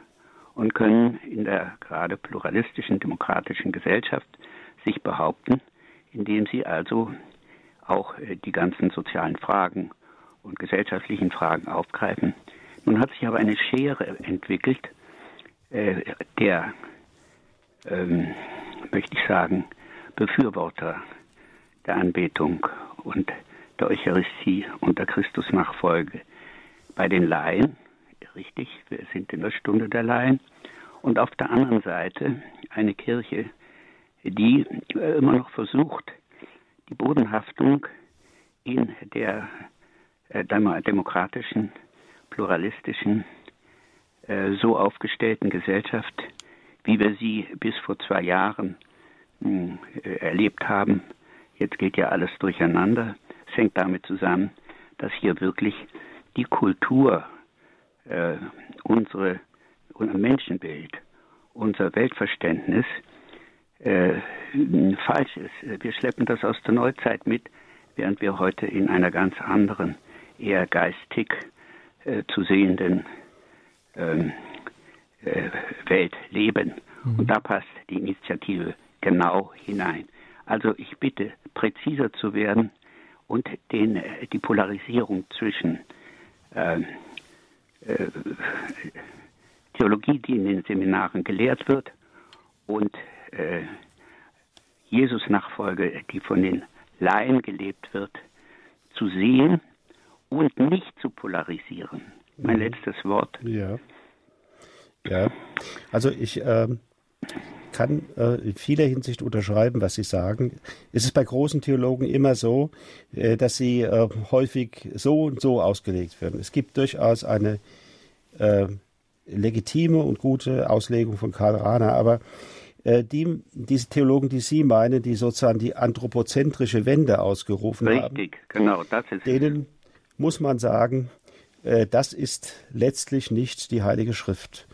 und können in der gerade pluralistischen, demokratischen Gesellschaft sich behaupten, indem sie also auch äh, die ganzen sozialen Fragen und gesellschaftlichen Fragen aufgreifen. Nun hat sich aber eine Schere entwickelt, äh, der, ähm, möchte ich sagen, Befürworter der Anbetung und der Eucharistie und der Christusnachfolge bei den Laien richtig, wir sind in der Stunde der Laien. Und auf der anderen Seite eine Kirche, die äh, immer noch versucht, die Bodenhaftung in der äh, demokratischen, pluralistischen, äh, so aufgestellten Gesellschaft, wie wir sie bis vor zwei Jahren hm, erlebt haben. Jetzt geht ja alles durcheinander. Es hängt damit zusammen, dass hier wirklich die Kultur unsere, unser Menschenbild, unser Weltverständnis äh, falsch ist. Wir schleppen das aus der Neuzeit mit, während wir heute in einer ganz anderen, eher geistig äh, zu sehenden ähm, äh, Welt leben. Mhm. Und da passt die Initiative genau hinein. Also ich bitte, präziser zu werden und den, äh, die Polarisierung zwischen äh, äh, Theologie, die in den Seminaren gelehrt wird, und äh, Jesus-Nachfolge, die von den Laien gelebt wird, zu sehen und nicht zu polarisieren. mein mhm. letztes Wort. Ja. Ja. Also ich ähm, kann äh, in vieler Hinsicht unterschreiben, was Sie sagen. Es ist bei großen Theologen immer so, äh, dass sie äh, häufig so und so ausgelegt werden. Es gibt durchaus eine äh, legitime und gute Auslegung von Karl Rahner, aber äh, die, diese Theologen, die Sie meinen, die sozusagen die anthropozentrische Wende ausgerufen Richtig, haben, Richtig, genau, das ist denen muss man sagen, äh, das ist letztlich nicht die Heilige Schrift.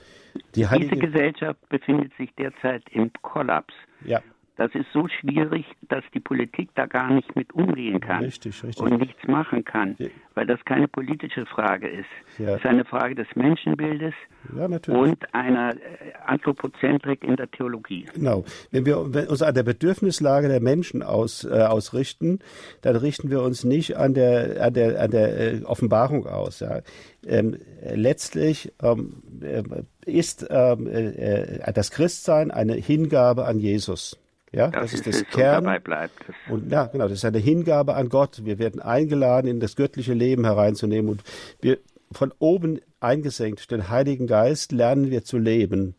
Die Heilige Diese Gesellschaft befindet sich derzeit im Kollaps. Ja. Das ist so schwierig, dass die Politik da gar nicht mit umgehen kann richtig, richtig. und nichts machen kann, weil das keine politische Frage ist. Ja. Es ist eine Frage des Menschenbildes ja, und einer äh, Anthropozentrik in der Theologie. Genau. Wenn wir uns an der Bedürfnislage der Menschen aus, äh, ausrichten, dann richten wir uns nicht an der, an der, an der äh, Offenbarung aus. Ja. Ähm, letztlich ähm, äh, ist ähm, äh, das Christsein eine Hingabe an Jesus. Ja, das, das ist das Kern. Dabei bleibt. Und ja, genau, das ist eine Hingabe an Gott. Wir werden eingeladen, in das göttliche Leben hereinzunehmen und wir von oben eingesenkt, den Heiligen Geist lernen wir zu leben.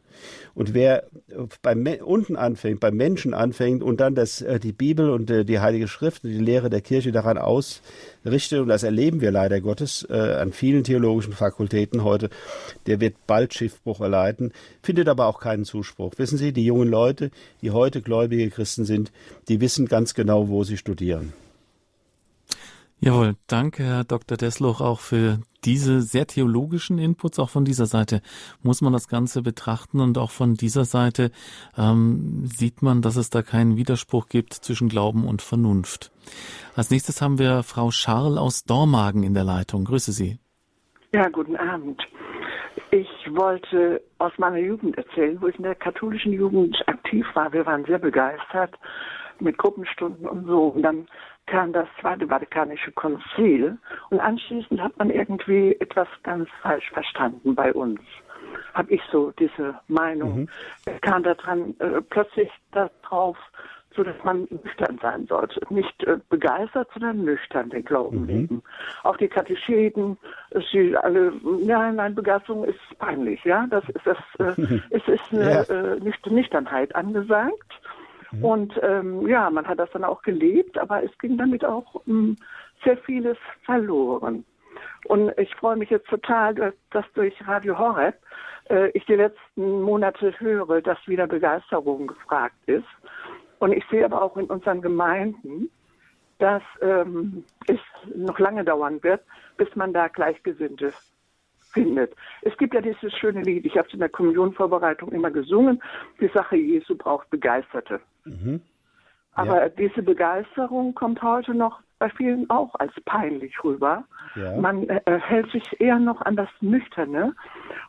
Und wer beim unten anfängt, beim Menschen anfängt und dann das, äh, die Bibel und äh, die Heilige Schrift und die Lehre der Kirche daran ausrichtet, und das erleben wir leider Gottes äh, an vielen theologischen Fakultäten heute, der wird bald Schiffbruch erleiden, findet aber auch keinen Zuspruch. Wissen Sie, die jungen Leute, die heute gläubige Christen sind, die wissen ganz genau, wo sie studieren. Jawohl, danke Herr Dr. Desloch auch für diese sehr theologischen Inputs. Auch von dieser Seite muss man das Ganze betrachten und auch von dieser Seite ähm, sieht man, dass es da keinen Widerspruch gibt zwischen Glauben und Vernunft. Als nächstes haben wir Frau Scharl aus Dormagen in der Leitung. Grüße Sie. Ja, guten Abend. Ich wollte aus meiner Jugend erzählen, wo ich in der katholischen Jugend aktiv war. Wir waren sehr begeistert mit Gruppenstunden und so. Und dann kam das Zweite Vatikanische Konzil und anschließend hat man irgendwie etwas ganz falsch verstanden bei uns. Habe ich so diese Meinung. Mhm. kam da dran äh, plötzlich darauf, so dass man nüchtern sein sollte. Nicht äh, begeistert, sondern nüchtern den Glauben mhm. leben. Auch die Katecheten, sie alle, ja, nein, Begeisterung ist peinlich, ja. Das ist das, äh, es ist eine ja. äh, Nüchternheit angesagt. Mhm. Und ähm, ja, man hat das dann auch gelebt, aber es ging damit auch ähm, sehr vieles verloren. Und ich freue mich jetzt total, dass durch Radio Horeb äh, ich die letzten Monate höre, dass wieder Begeisterung gefragt ist. Und ich sehe aber auch in unseren Gemeinden, dass ähm, es noch lange dauern wird, bis man da Gleichgesinnte findet. Es gibt ja dieses schöne Lied, ich habe es in der Kommunionvorbereitung immer gesungen, die Sache Jesu braucht Begeisterte. Mhm. Aber ja. diese Begeisterung kommt heute noch bei vielen auch als peinlich rüber. Ja. Man äh, hält sich eher noch an das Nüchterne.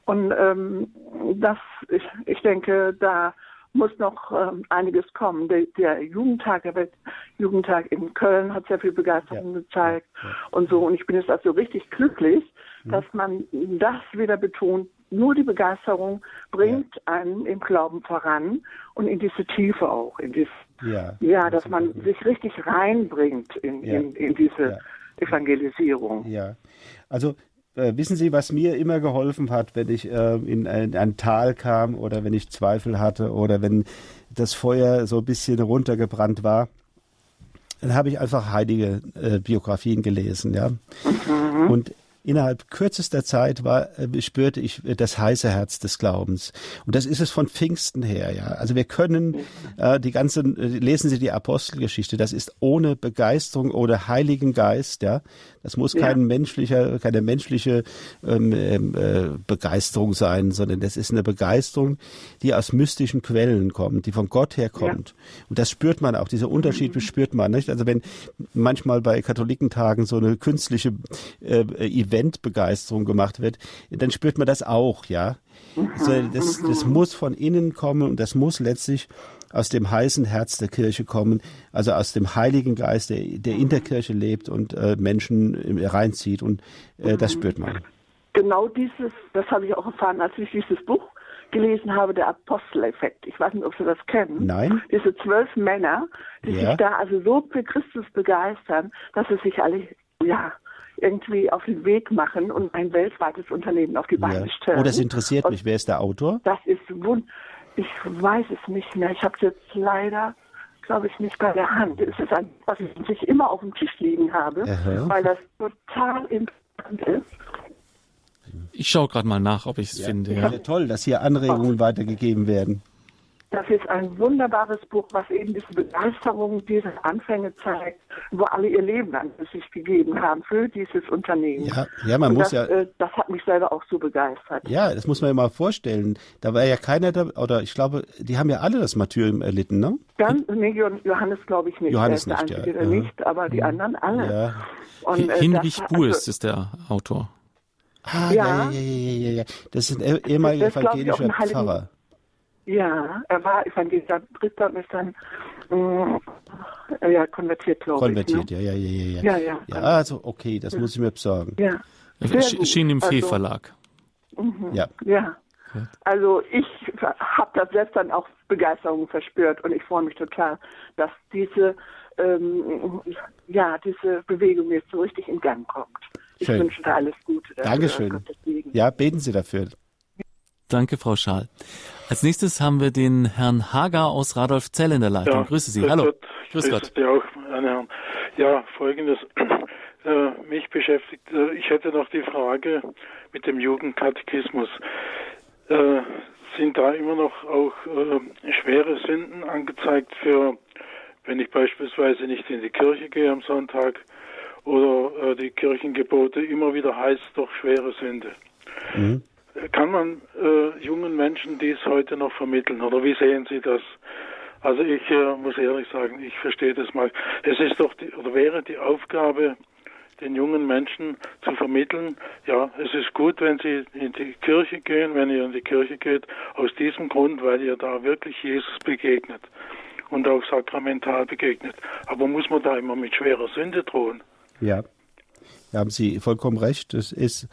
Und ähm, das, ich, ich denke, da muss noch ähm, einiges kommen. Der, der Jugendtag, der Weltjugendtag in Köln hat sehr viel Begeisterung ja. gezeigt ja. und so. Und ich bin jetzt also richtig glücklich, mhm. dass man das wieder betont. Nur die Begeisterung bringt ja. einen im Glauben voran und in diese Tiefe auch, in dieses, ja, ja dass man sich richtig reinbringt in, in, in diese Evangelisierung. Ja, also äh, wissen Sie, was mir immer geholfen hat, wenn ich äh, in, ein, ein, Tal kam oder wenn ich Zweifel hatte oder wenn das Feuer so ein bisschen runtergebrannt war? Dann habe ich einfach heilige äh, Biografien gelesen, ja. Mhm. Und innerhalb kürzester Zeit war, äh, spürte ich äh, das heiße Herz des Glaubens. Und das ist es von Pfingsten her, ja. Also wir können äh, die ganzen, äh, lesen Sie die Apostelgeschichte, das ist ohne Begeisterung oder Heiligen Geist, ja. Das muss ja. kein menschlicher, keine menschliche ähm, ähm, äh, Begeisterung sein, sondern das ist eine Begeisterung, die aus mystischen Quellen kommt, die von Gott her kommt. Ja. Und das spürt man auch, dieser Unterschied mhm. spürt man, nicht? Also wenn manchmal bei Katholikentagen so eine künstliche äh, Eventbegeisterung gemacht wird, dann spürt man das auch, ja. Also das, das muss von innen kommen und das muss letztlich aus dem heißen Herz der Kirche kommen, also aus dem Heiligen Geist, der, der in der Kirche lebt und äh, Menschen reinzieht. Und äh, das spürt man. Genau dieses, das habe ich auch erfahren, als ich dieses Buch gelesen habe, der Aposteleffekt. Ich weiß nicht, ob Sie das kennen. Nein. Diese zwölf Männer, die ja. sich da also so für Christus begeistern, dass sie sich alle, ja, irgendwie auf den Weg machen und ein weltweites Unternehmen auf die Beine ja. stellen. Oh, das interessiert und mich. Wer ist der Autor? Das ist wund. Ich weiß es nicht mehr. Ich habe es jetzt leider glaube ich, nicht bei der Hand. Es ist ein, was ich immer auf dem Tisch liegen habe, Aha. weil das total interessant ist. Ich schaue gerade mal nach, ob ich es ja, finde. Ja. Toll, dass hier Anregungen weitergegeben werden. Das ist ein wunderbares Buch, was eben diese Begeisterung dieser Anfänge zeigt, wo alle ihr Leben an sich gegeben haben für dieses Unternehmen. Ja, ja man Und muss das, ja. Äh, das hat mich selber auch so begeistert. Ja, das muss man ja mal vorstellen. Da war ja keiner da, oder ich glaube, die haben ja alle das Martyrium erlitten, ne? Ganz, nee, Johannes glaube ich nicht. Johannes nicht, Einzige, ja. nicht, aber die anderen alle. Ja. Und, äh, Hinrich Buist also, ist der Autor. Ah, ja, ja, ja, ja, ja. Das ist ein ehemaliger evangelischer Pfarrer. Ja, er war evangelischer Priester und ist dann mm, ja, konvertiert, glaube ich. Konvertiert, ne? ja, ja, ja, ja. Ja, ja. ja also, okay, das ja. muss ich mir besorgen. Ja. Schien im Fee Verlag. Also, mhm. Ja. Ja. Also ich habe das selbst dann auch Begeisterung verspürt und ich freue mich total, dass diese ähm, ja diese Bewegung jetzt so richtig in Gang kommt. Ich Schön. wünsche da alles Gute. Dafür, Dankeschön. Ja, beten Sie dafür. Danke, Frau Schaal. Als nächstes haben wir den Herrn Hager aus Radolfzell in der Leitung. Ja, grüße Sie. Hallo. Gott. Grüß Gott. Sie auch, meine Herren. Ja, folgendes. Äh, mich beschäftigt, äh, ich hätte noch die Frage mit dem Jugendkatechismus. Äh, sind da immer noch auch äh, schwere Sünden angezeigt für, wenn ich beispielsweise nicht in die Kirche gehe am Sonntag oder äh, die Kirchengebote immer wieder heißt doch schwere Sünde? Mhm. Kann man äh, jungen Menschen dies heute noch vermitteln oder wie sehen Sie das? Also ich äh, muss ehrlich sagen, ich verstehe das mal. Es ist doch die, oder wäre die Aufgabe, den jungen Menschen zu vermitteln, ja, es ist gut, wenn sie in die Kirche gehen, wenn ihr in die Kirche geht, aus diesem Grund, weil ihr da wirklich Jesus begegnet und auch sakramental begegnet. Aber muss man da immer mit schwerer Sünde drohen? Ja, da haben Sie vollkommen recht. Das ist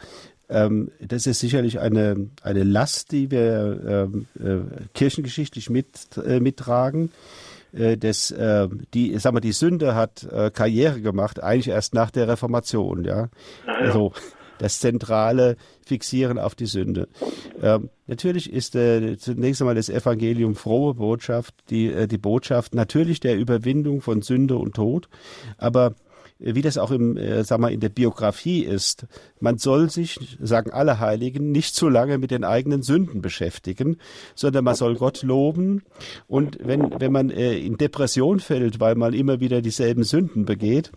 ähm, das ist sicherlich eine, eine Last, die wir ähm, äh, kirchengeschichtlich mit, äh, mittragen. Äh, das, äh, die, sag mal, die Sünde hat äh, Karriere gemacht, eigentlich erst nach der Reformation, ja. Also das zentrale Fixieren auf die Sünde. Ähm, natürlich ist äh, zunächst einmal das Evangelium frohe Botschaft, die, äh, die Botschaft natürlich der Überwindung von Sünde und Tod, aber wie das auch im, äh, sag mal, in der Biografie ist. Man soll sich, sagen alle Heiligen, nicht zu lange mit den eigenen Sünden beschäftigen, sondern man soll Gott loben. Und wenn, wenn man äh, in Depression fällt, weil man immer wieder dieselben Sünden begeht,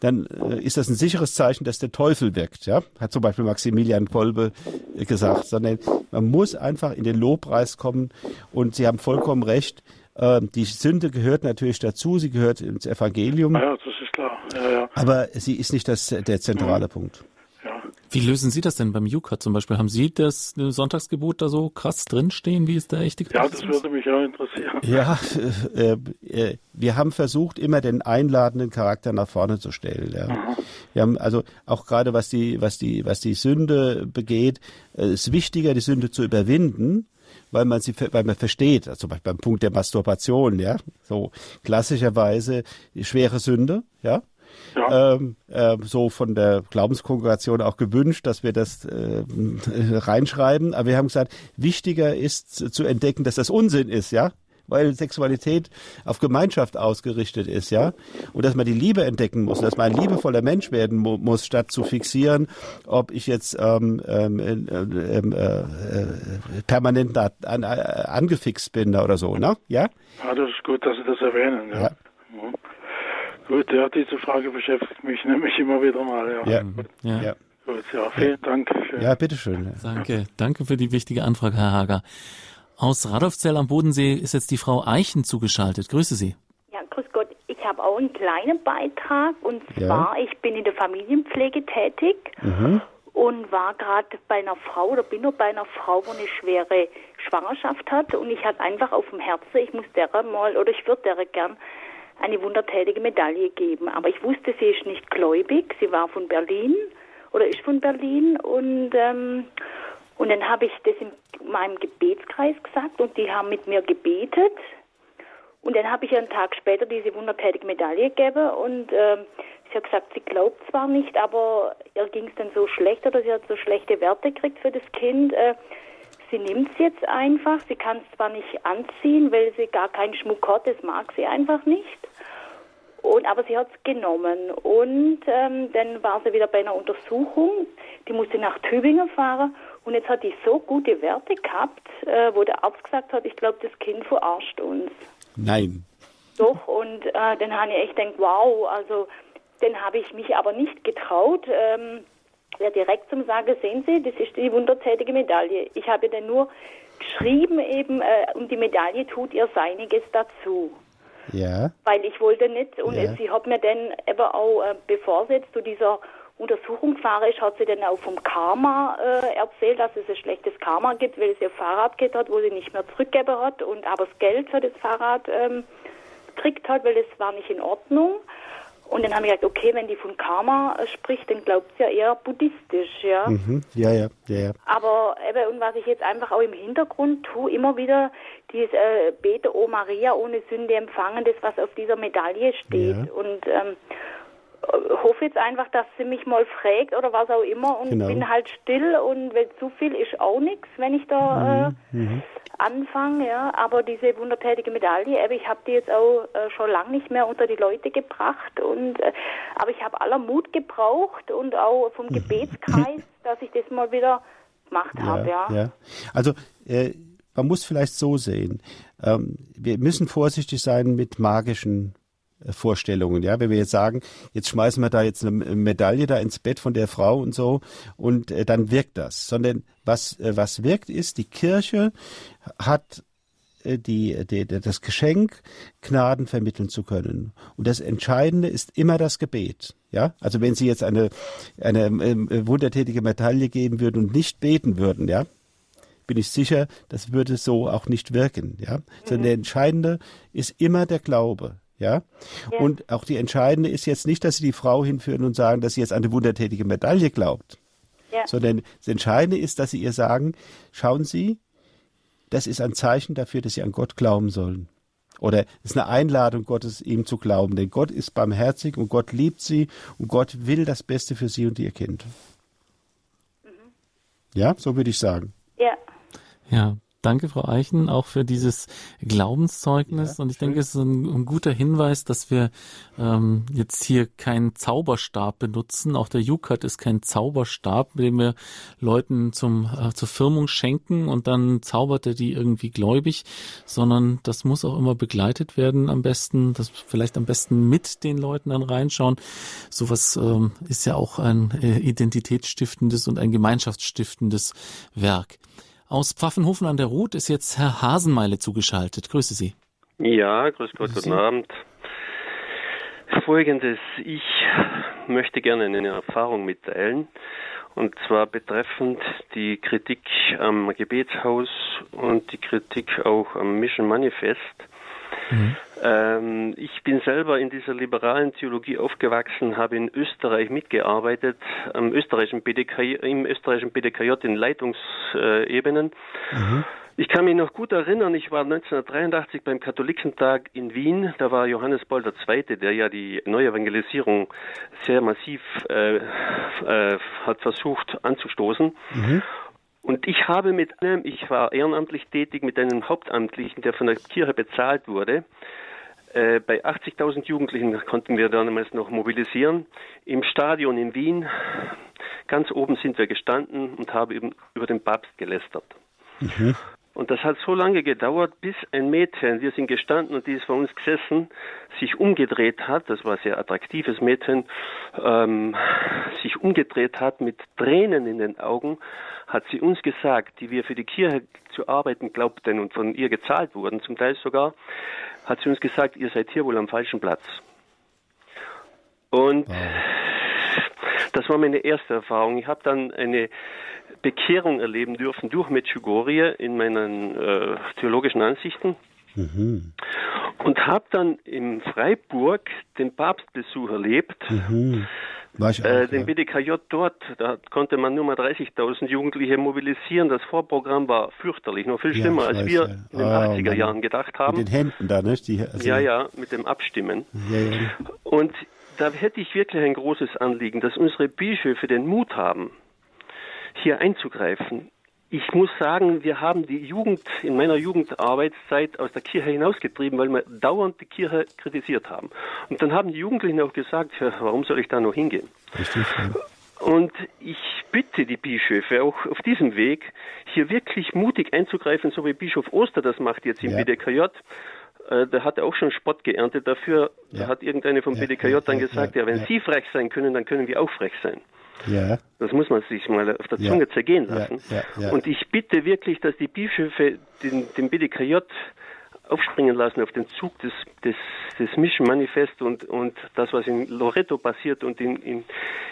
dann äh, ist das ein sicheres Zeichen, dass der Teufel wirkt. Ja? Hat zum Beispiel Maximilian Kolbe äh, gesagt, sondern man muss einfach in den Lobpreis kommen. Und Sie haben vollkommen recht. Äh, die Sünde gehört natürlich dazu, sie gehört ins Evangelium. Ja, das ist klar. Ja, ja. Aber sie ist nicht das, der zentrale mhm. Punkt. Ja. Wie lösen Sie das denn beim Jukat zum Beispiel? Haben Sie das Sonntagsgebot da so krass drinstehen? Wie ist der echte Ja, das würde mich auch interessieren. Ja, äh, äh, wir haben versucht, immer den einladenden Charakter nach vorne zu stellen. Ja. Mhm. Wir haben also auch gerade was die, was die, was die Sünde begeht, äh, ist wichtiger, die Sünde zu überwinden, weil man sie, weil man versteht, also zum Beispiel beim Punkt der Masturbation, ja, so klassischerweise schwere Sünde, ja, ja. Ähm, äh, so von der Glaubenskongregation auch gewünscht, dass wir das äh, reinschreiben. Aber wir haben gesagt, wichtiger ist zu entdecken, dass das Unsinn ist, ja weil Sexualität auf Gemeinschaft ausgerichtet ist, ja, und dass man die Liebe entdecken muss, dass man ein liebevoller Mensch werden mu muss, statt zu fixieren, ob ich jetzt ähm, ähm, äh, ähm, äh, äh, permanent da an, äh, angefixt bin oder so, ne? Ja? Ja, das ist gut, dass Sie das erwähnen, ja. ja. Mhm. Gut, ja, diese Frage beschäftigt mich nämlich immer wieder mal, ja. Ja, ja. ja. Gut, ja, vielen Dank. Für ja, bitteschön. Danke, danke für die wichtige Anfrage, Herr Hager. Aus Radolfzell am Bodensee ist jetzt die Frau Eichen zugeschaltet. Grüße Sie. Ja, grüß Gott. Ich habe auch einen kleinen Beitrag und zwar, ja. ich bin in der Familienpflege tätig mhm. und war gerade bei einer Frau oder bin noch bei einer Frau, wo eine schwere Schwangerschaft hat und ich hatte einfach auf dem Herzen, ich muss der mal oder ich würde der gern eine wundertätige Medaille geben. Aber ich wusste, sie ist nicht gläubig, sie war von Berlin oder ist von Berlin und ähm, und dann habe ich das in meinem Gebetskreis gesagt und die haben mit mir gebetet. Und dann habe ich einen Tag später diese wundertätige Medaille gegeben und äh, sie hat gesagt, sie glaubt zwar nicht, aber ihr ging es dann so schlecht oder sie hat so schlechte Werte gekriegt für das Kind. Äh, sie nimmt es jetzt einfach. Sie kann es zwar nicht anziehen, weil sie gar keinen Schmuck hat, das mag sie einfach nicht. Und, aber sie hat es genommen. Und ähm, dann war sie wieder bei einer Untersuchung. Die musste nach Tübingen fahren. Und jetzt hat die so gute Werte gehabt, äh, wo der Arzt gesagt hat, ich glaube, das Kind verarscht uns. Nein. Doch, und äh, dann habe ich echt gedacht, wow, also dann habe ich mich aber nicht getraut, ähm, ja, direkt zum Sagen, sehen Sie, das ist die wundertätige Medaille. Ich habe dann nur geschrieben eben, äh, und die Medaille tut ihr Seiniges dazu. Ja. Weil ich wollte nicht, und ja. sie hat mir dann eben auch, äh, bevor sie jetzt zu dieser Untersuchung gefahren ist, hat sie dann auch vom Karma äh, erzählt, dass es ein schlechtes Karma gibt, weil sie ein Fahrrad geht hat, wo sie nicht mehr zurückgeben hat und aber das Geld für das Fahrrad ähm, gekriegt hat, weil es war nicht in Ordnung. Und dann haben wir gesagt, okay, wenn die von Karma äh, spricht, dann glaubt sie ja eher buddhistisch, ja. Mhm. Ja, ja, ja, ja. Aber eben, und was ich jetzt einfach auch im Hintergrund tue, immer wieder dieses äh, Bete, O Maria, ohne Sünde empfangen, das, was auf dieser Medaille steht. Ja. Und ähm, hoffe jetzt einfach, dass sie mich mal fragt oder was auch immer und genau. bin halt still und wenn zu viel ist auch nichts, wenn ich da mhm. äh, mhm. anfange, ja. Aber diese wundertätige Medaille, ich habe die jetzt auch äh, schon lange nicht mehr unter die Leute gebracht und äh, aber ich habe aller Mut gebraucht und auch vom mhm. Gebetskreis, dass ich das mal wieder gemacht ja, habe, ja. ja. Also äh, man muss vielleicht so sehen, ähm, wir müssen vorsichtig sein mit magischen Vorstellungen. Ja, wenn wir jetzt sagen, jetzt schmeißen wir da jetzt eine Medaille da ins Bett von der Frau und so und äh, dann wirkt das. Sondern was, äh, was wirkt ist, die Kirche hat äh, die, die, das Geschenk, Gnaden vermitteln zu können. Und das Entscheidende ist immer das Gebet. Ja, also wenn Sie jetzt eine, eine äh, wundertätige Medaille geben würden und nicht beten würden, ja, bin ich sicher, das würde so auch nicht wirken. Ja, mhm. sondern der Entscheidende ist immer der Glaube. Ja? ja? Und auch die entscheidende ist jetzt nicht, dass sie die Frau hinführen und sagen, dass sie jetzt an eine wundertätige Medaille glaubt. Ja. Sondern das Entscheidende ist, dass sie ihr sagen, schauen Sie, das ist ein Zeichen dafür, dass sie an Gott glauben sollen. Oder es ist eine Einladung Gottes, ihm zu glauben. Denn Gott ist barmherzig und Gott liebt sie und Gott will das Beste für sie und ihr Kind. Mhm. Ja, so würde ich sagen. Ja. Ja, Danke, Frau Eichen, auch für dieses Glaubenszeugnis. Ja, und ich schön. denke, es ist ein, ein, guter Hinweis, dass wir ähm, jetzt hier keinen Zauberstab benutzen. Auch der Jukat ist kein Zauberstab, den wir Leuten zum, äh, zur Firmung schenken und dann zaubert er die irgendwie gläubig, sondern das muss auch immer begleitet werden am besten, das vielleicht am besten mit den Leuten dann reinschauen. Sowas ähm, ist ja auch ein äh, identitätsstiftendes und ein gemeinschaftsstiftendes Werk. Aus Pfaffenhofen an der Ruhr ist jetzt Herr Hasenmeile zugeschaltet. Grüße Sie. Ja, grüß Gott, grüß guten Abend. Folgendes, ich möchte gerne eine Erfahrung mitteilen, und zwar betreffend die Kritik am Gebetshaus und die Kritik auch am Mission Manifest. Mhm. Ähm, ich bin selber in dieser liberalen Theologie aufgewachsen, habe in Österreich mitgearbeitet, am österreichischen BDK, im österreichischen BDKJ in Leitungsebenen. Mhm. Ich kann mich noch gut erinnern, ich war 1983 beim Katholikentag in Wien. Da war Johannes Paul II., der ja die Neuevangelisierung sehr massiv äh, äh, hat versucht anzustoßen. Mhm. Und ich habe mit einem, ich war ehrenamtlich tätig, mit einem Hauptamtlichen, der von der Kirche bezahlt wurde, äh, bei 80.000 Jugendlichen konnten wir damals noch mobilisieren. Im Stadion in Wien, ganz oben sind wir gestanden und haben eben über den Papst gelästert. Mhm. Und das hat so lange gedauert, bis ein Mädchen, wir sind gestanden und die ist vor uns gesessen, sich umgedreht hat, das war ein sehr attraktives Mädchen, ähm, sich umgedreht hat mit Tränen in den Augen, hat sie uns gesagt, die wir für die Kirche zu arbeiten glaubten und von ihr gezahlt wurden, zum Teil sogar, hat sie uns gesagt, ihr seid hier wohl am falschen Platz. Und wow. das war meine erste Erfahrung. Ich habe dann eine Bekehrung erleben dürfen durch Medjugorje in meinen äh, theologischen Ansichten. Mhm. Und habe dann in Freiburg den Papstbesuch erlebt. Mhm. War ich auch, äh, den ja. BDKJ dort, da konnte man nur mal 30.000 Jugendliche mobilisieren. Das Vorprogramm war fürchterlich, noch viel schlimmer, ja, als weiß, wir ja. in den oh, 80er Jahren gedacht haben. Mit den Händen da, nicht? Die, also ja, ja, mit dem Abstimmen. Und da hätte ich wirklich ein großes Anliegen, dass unsere Bischöfe den Mut haben, hier einzugreifen. Ich muss sagen, wir haben die Jugend in meiner Jugendarbeitszeit aus der Kirche hinausgetrieben, weil wir dauernd die Kirche kritisiert haben. Und dann haben die Jugendlichen auch gesagt, warum soll ich da noch hingehen? Richtig. Ja. Und ich bitte die Bischöfe auch auf diesem Weg, hier wirklich mutig einzugreifen, so wie Bischof Oster das macht jetzt im ja. BDKJ. Äh, der hat auch schon Spott geerntet dafür. Ja. Da hat irgendeine vom ja, BDKJ dann gesagt, ja, wenn Sie frech sein können, dann können wir auch frech sein. Ja. Das muss man sich mal auf der Zunge zergehen lassen. Und ich bitte wirklich, dass die Bischöfe den, den BDKJ aufspringen lassen auf den Zug des, des, des Mission Manifest und, und das, was in Loreto passiert und in, in,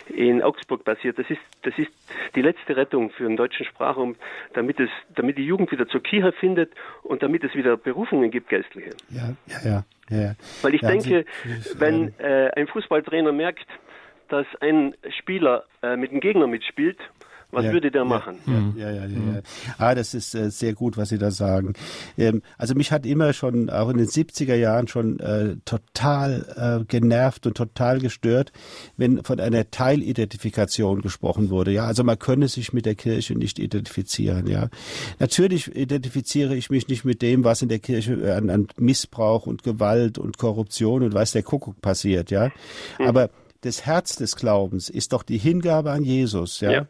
in Augsburg passiert, das ist, das ist die letzte Rettung für den deutschen Sprachraum, damit, es, damit die Jugend wieder zur Kirche findet und damit es wieder Berufungen gibt, geistliche. Ja, ja, ja. ja. Weil ich ja, denke, Sie, wenn äh, ein Fußballtrainer merkt, dass ein Spieler äh, mit dem Gegner mitspielt was ja, würde der machen? Ja, ja, ja, ja. ja. Ah, das ist äh, sehr gut, was Sie da sagen. Ähm, also mich hat immer schon, auch in den 70er Jahren schon äh, total äh, genervt und total gestört, wenn von einer Teilidentifikation gesprochen wurde. Ja, also man könne sich mit der Kirche nicht identifizieren. Ja, natürlich identifiziere ich mich nicht mit dem, was in der Kirche an, an Missbrauch und Gewalt und Korruption und weiß der Kuckuck passiert. Ja, mhm. aber das Herz des Glaubens ist doch die Hingabe an Jesus, ja? ja.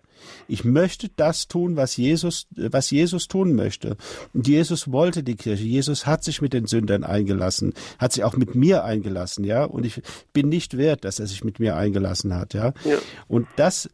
Ich möchte das tun, was Jesus, was Jesus tun möchte. Und Jesus wollte die Kirche. Jesus hat sich mit den Sündern eingelassen, hat sich auch mit mir eingelassen, ja. Und ich bin nicht wert, dass er sich mit mir eingelassen hat, ja. ja. Und das,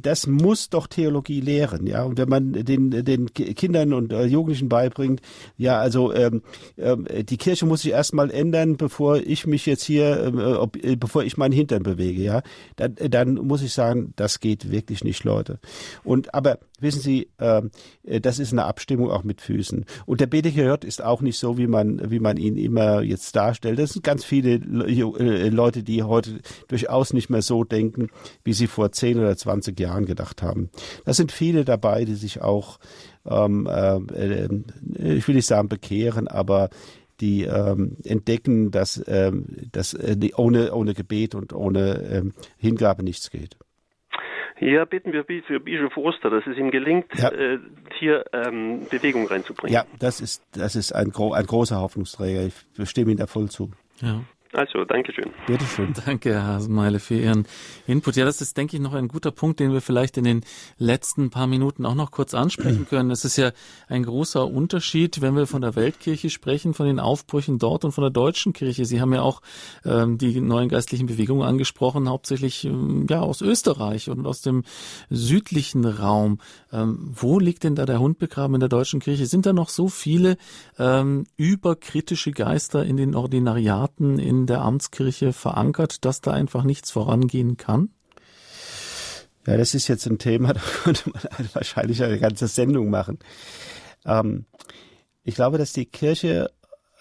das muss doch Theologie lehren, ja. Und wenn man den, den Kindern und äh, Jugendlichen beibringt, ja, also ähm, äh, die Kirche muss sich erstmal ändern, bevor ich mich jetzt hier, ähm, äh, ob, bevor ich meinen Hintern bewege, ja, dann, dann muss ich sagen, das geht wirklich nicht, Leute. Und aber wissen Sie, ähm, äh, das ist eine Abstimmung auch mit Füßen. Und der BDKJ ist auch nicht so, wie man, wie man ihn immer jetzt darstellt. Das sind ganz viele äh, Leute, die heute durchaus nicht mehr so denken, wie sie vor 10 oder 20 Jahren gedacht haben. Da sind viele dabei, die sich auch, ähm, äh, äh, ich will nicht sagen bekehren, aber die ähm, entdecken, dass, ähm, dass äh, ohne, ohne Gebet und ohne ähm, Hingabe nichts geht. Ja, bitten wir für Bischof Oster, dass es ihm gelingt, ja. äh, hier ähm, Bewegung reinzubringen. Ja, das ist, das ist ein, ein großer Hoffnungsträger. Ich stimme Ihnen da voll zu. Ja. Also, danke schön. Bitte schön. Danke, Herr Hasenmeile, für Ihren Input. Ja, das ist, denke ich, noch ein guter Punkt, den wir vielleicht in den letzten paar Minuten auch noch kurz ansprechen können. Es ist ja ein großer Unterschied, wenn wir von der Weltkirche sprechen, von den Aufbrüchen dort und von der deutschen Kirche. Sie haben ja auch ähm, die neuen geistlichen Bewegungen angesprochen, hauptsächlich ähm, ja aus Österreich und aus dem südlichen Raum. Ähm, wo liegt denn da der Hund begraben in der deutschen Kirche? Sind da noch so viele ähm, überkritische Geister in den Ordinariaten, in der Amtskirche verankert, dass da einfach nichts vorangehen kann? Ja, das ist jetzt ein Thema, da könnte man wahrscheinlich eine ganze Sendung machen. Ähm, ich glaube, dass die Kirche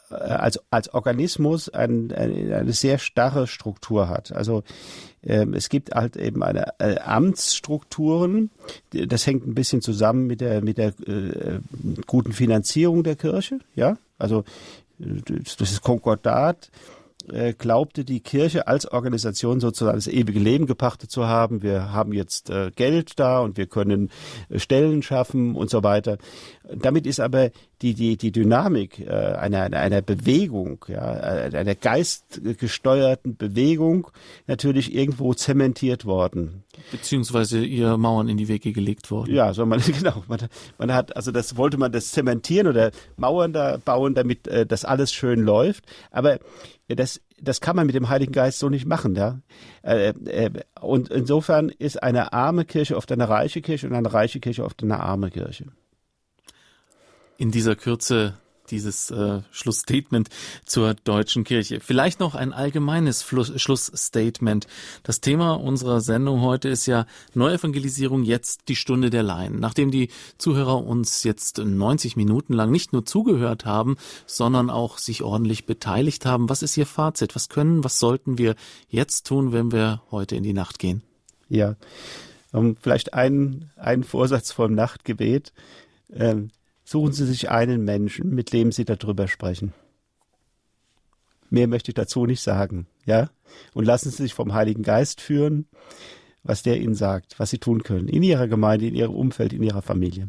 äh, als, als Organismus ein, eine, eine sehr starre Struktur hat. Also ähm, es gibt halt eben eine äh, Amtsstrukturen. Das hängt ein bisschen zusammen mit der mit der äh, guten Finanzierung der Kirche. Ja, also das ist Konkordat äh, glaubte die Kirche als Organisation sozusagen das ewige Leben gepachtet zu haben. Wir haben jetzt äh, Geld da und wir können äh, Stellen schaffen und so weiter. Damit ist aber die, die, die Dynamik äh, einer, einer Bewegung, ja, äh, einer geistgesteuerten Bewegung natürlich irgendwo zementiert worden. Beziehungsweise ihr Mauern in die Wege gelegt worden. Ja, so man, genau. Man, man hat, also das wollte man das zementieren oder Mauern da bauen, damit äh, das alles schön läuft. Aber das, das kann man mit dem Heiligen Geist so nicht machen, ja. Äh, äh, und insofern ist eine arme Kirche oft eine reiche Kirche und eine reiche Kirche oft eine arme Kirche. In dieser Kürze dieses äh, Schlussstatement zur deutschen Kirche. Vielleicht noch ein allgemeines Fluss, Schlussstatement. Das Thema unserer Sendung heute ist ja Neuevangelisierung jetzt die Stunde der Laien. Nachdem die Zuhörer uns jetzt 90 Minuten lang nicht nur zugehört haben, sondern auch sich ordentlich beteiligt haben, was ist Ihr Fazit? Was können, was sollten wir jetzt tun, wenn wir heute in die Nacht gehen? Ja, um, vielleicht einen, einen Vorsatz vom Nachtgebet. Ähm, Suchen Sie sich einen Menschen, mit dem Sie darüber sprechen. Mehr möchte ich dazu nicht sagen. ja, und lassen Sie sich vom Heiligen Geist führen, was der Ihnen sagt, was Sie tun können, in Ihrer Gemeinde, in Ihrem Umfeld, in Ihrer Familie.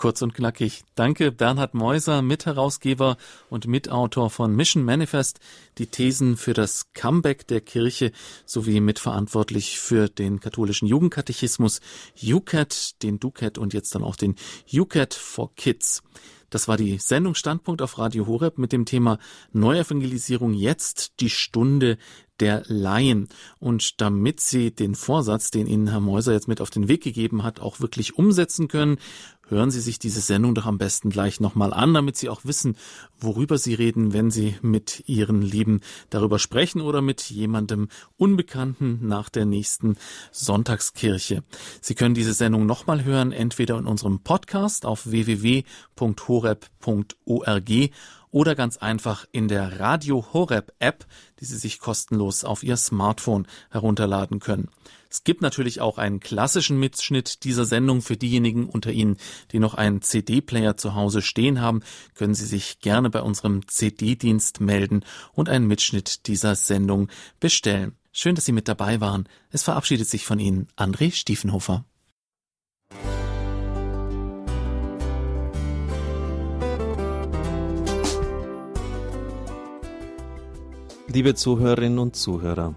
Kurz und knackig. Danke, Bernhard Meuser, Mitherausgeber und Mitautor von Mission Manifest, die Thesen für das Comeback der Kirche sowie mitverantwortlich für den katholischen Jugendkatechismus UCAT, den DUCAT und jetzt dann auch den UCAT for Kids. Das war die Sendung Standpunkt auf Radio Horeb mit dem Thema Neuevangelisierung jetzt die Stunde der Laien. Und damit Sie den Vorsatz, den Ihnen Herr Meuser jetzt mit auf den Weg gegeben hat, auch wirklich umsetzen können, hören Sie sich diese Sendung doch am besten gleich nochmal an, damit Sie auch wissen, worüber Sie reden, wenn Sie mit Ihren Lieben darüber sprechen oder mit jemandem Unbekannten nach der nächsten Sonntagskirche. Sie können diese Sendung nochmal hören, entweder in unserem Podcast auf www.horeb.org oder ganz einfach in der Radio Horeb App, die Sie sich kostenlos auf Ihr Smartphone herunterladen können. Es gibt natürlich auch einen klassischen Mitschnitt dieser Sendung für diejenigen unter Ihnen, die noch einen CD-Player zu Hause stehen haben, können Sie sich gerne bei unserem CD-Dienst melden und einen Mitschnitt dieser Sendung bestellen. Schön, dass Sie mit dabei waren. Es verabschiedet sich von Ihnen André Stiefenhofer. Liebe Zuhörerinnen und Zuhörer,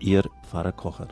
Ihr Pfarrer Kocher.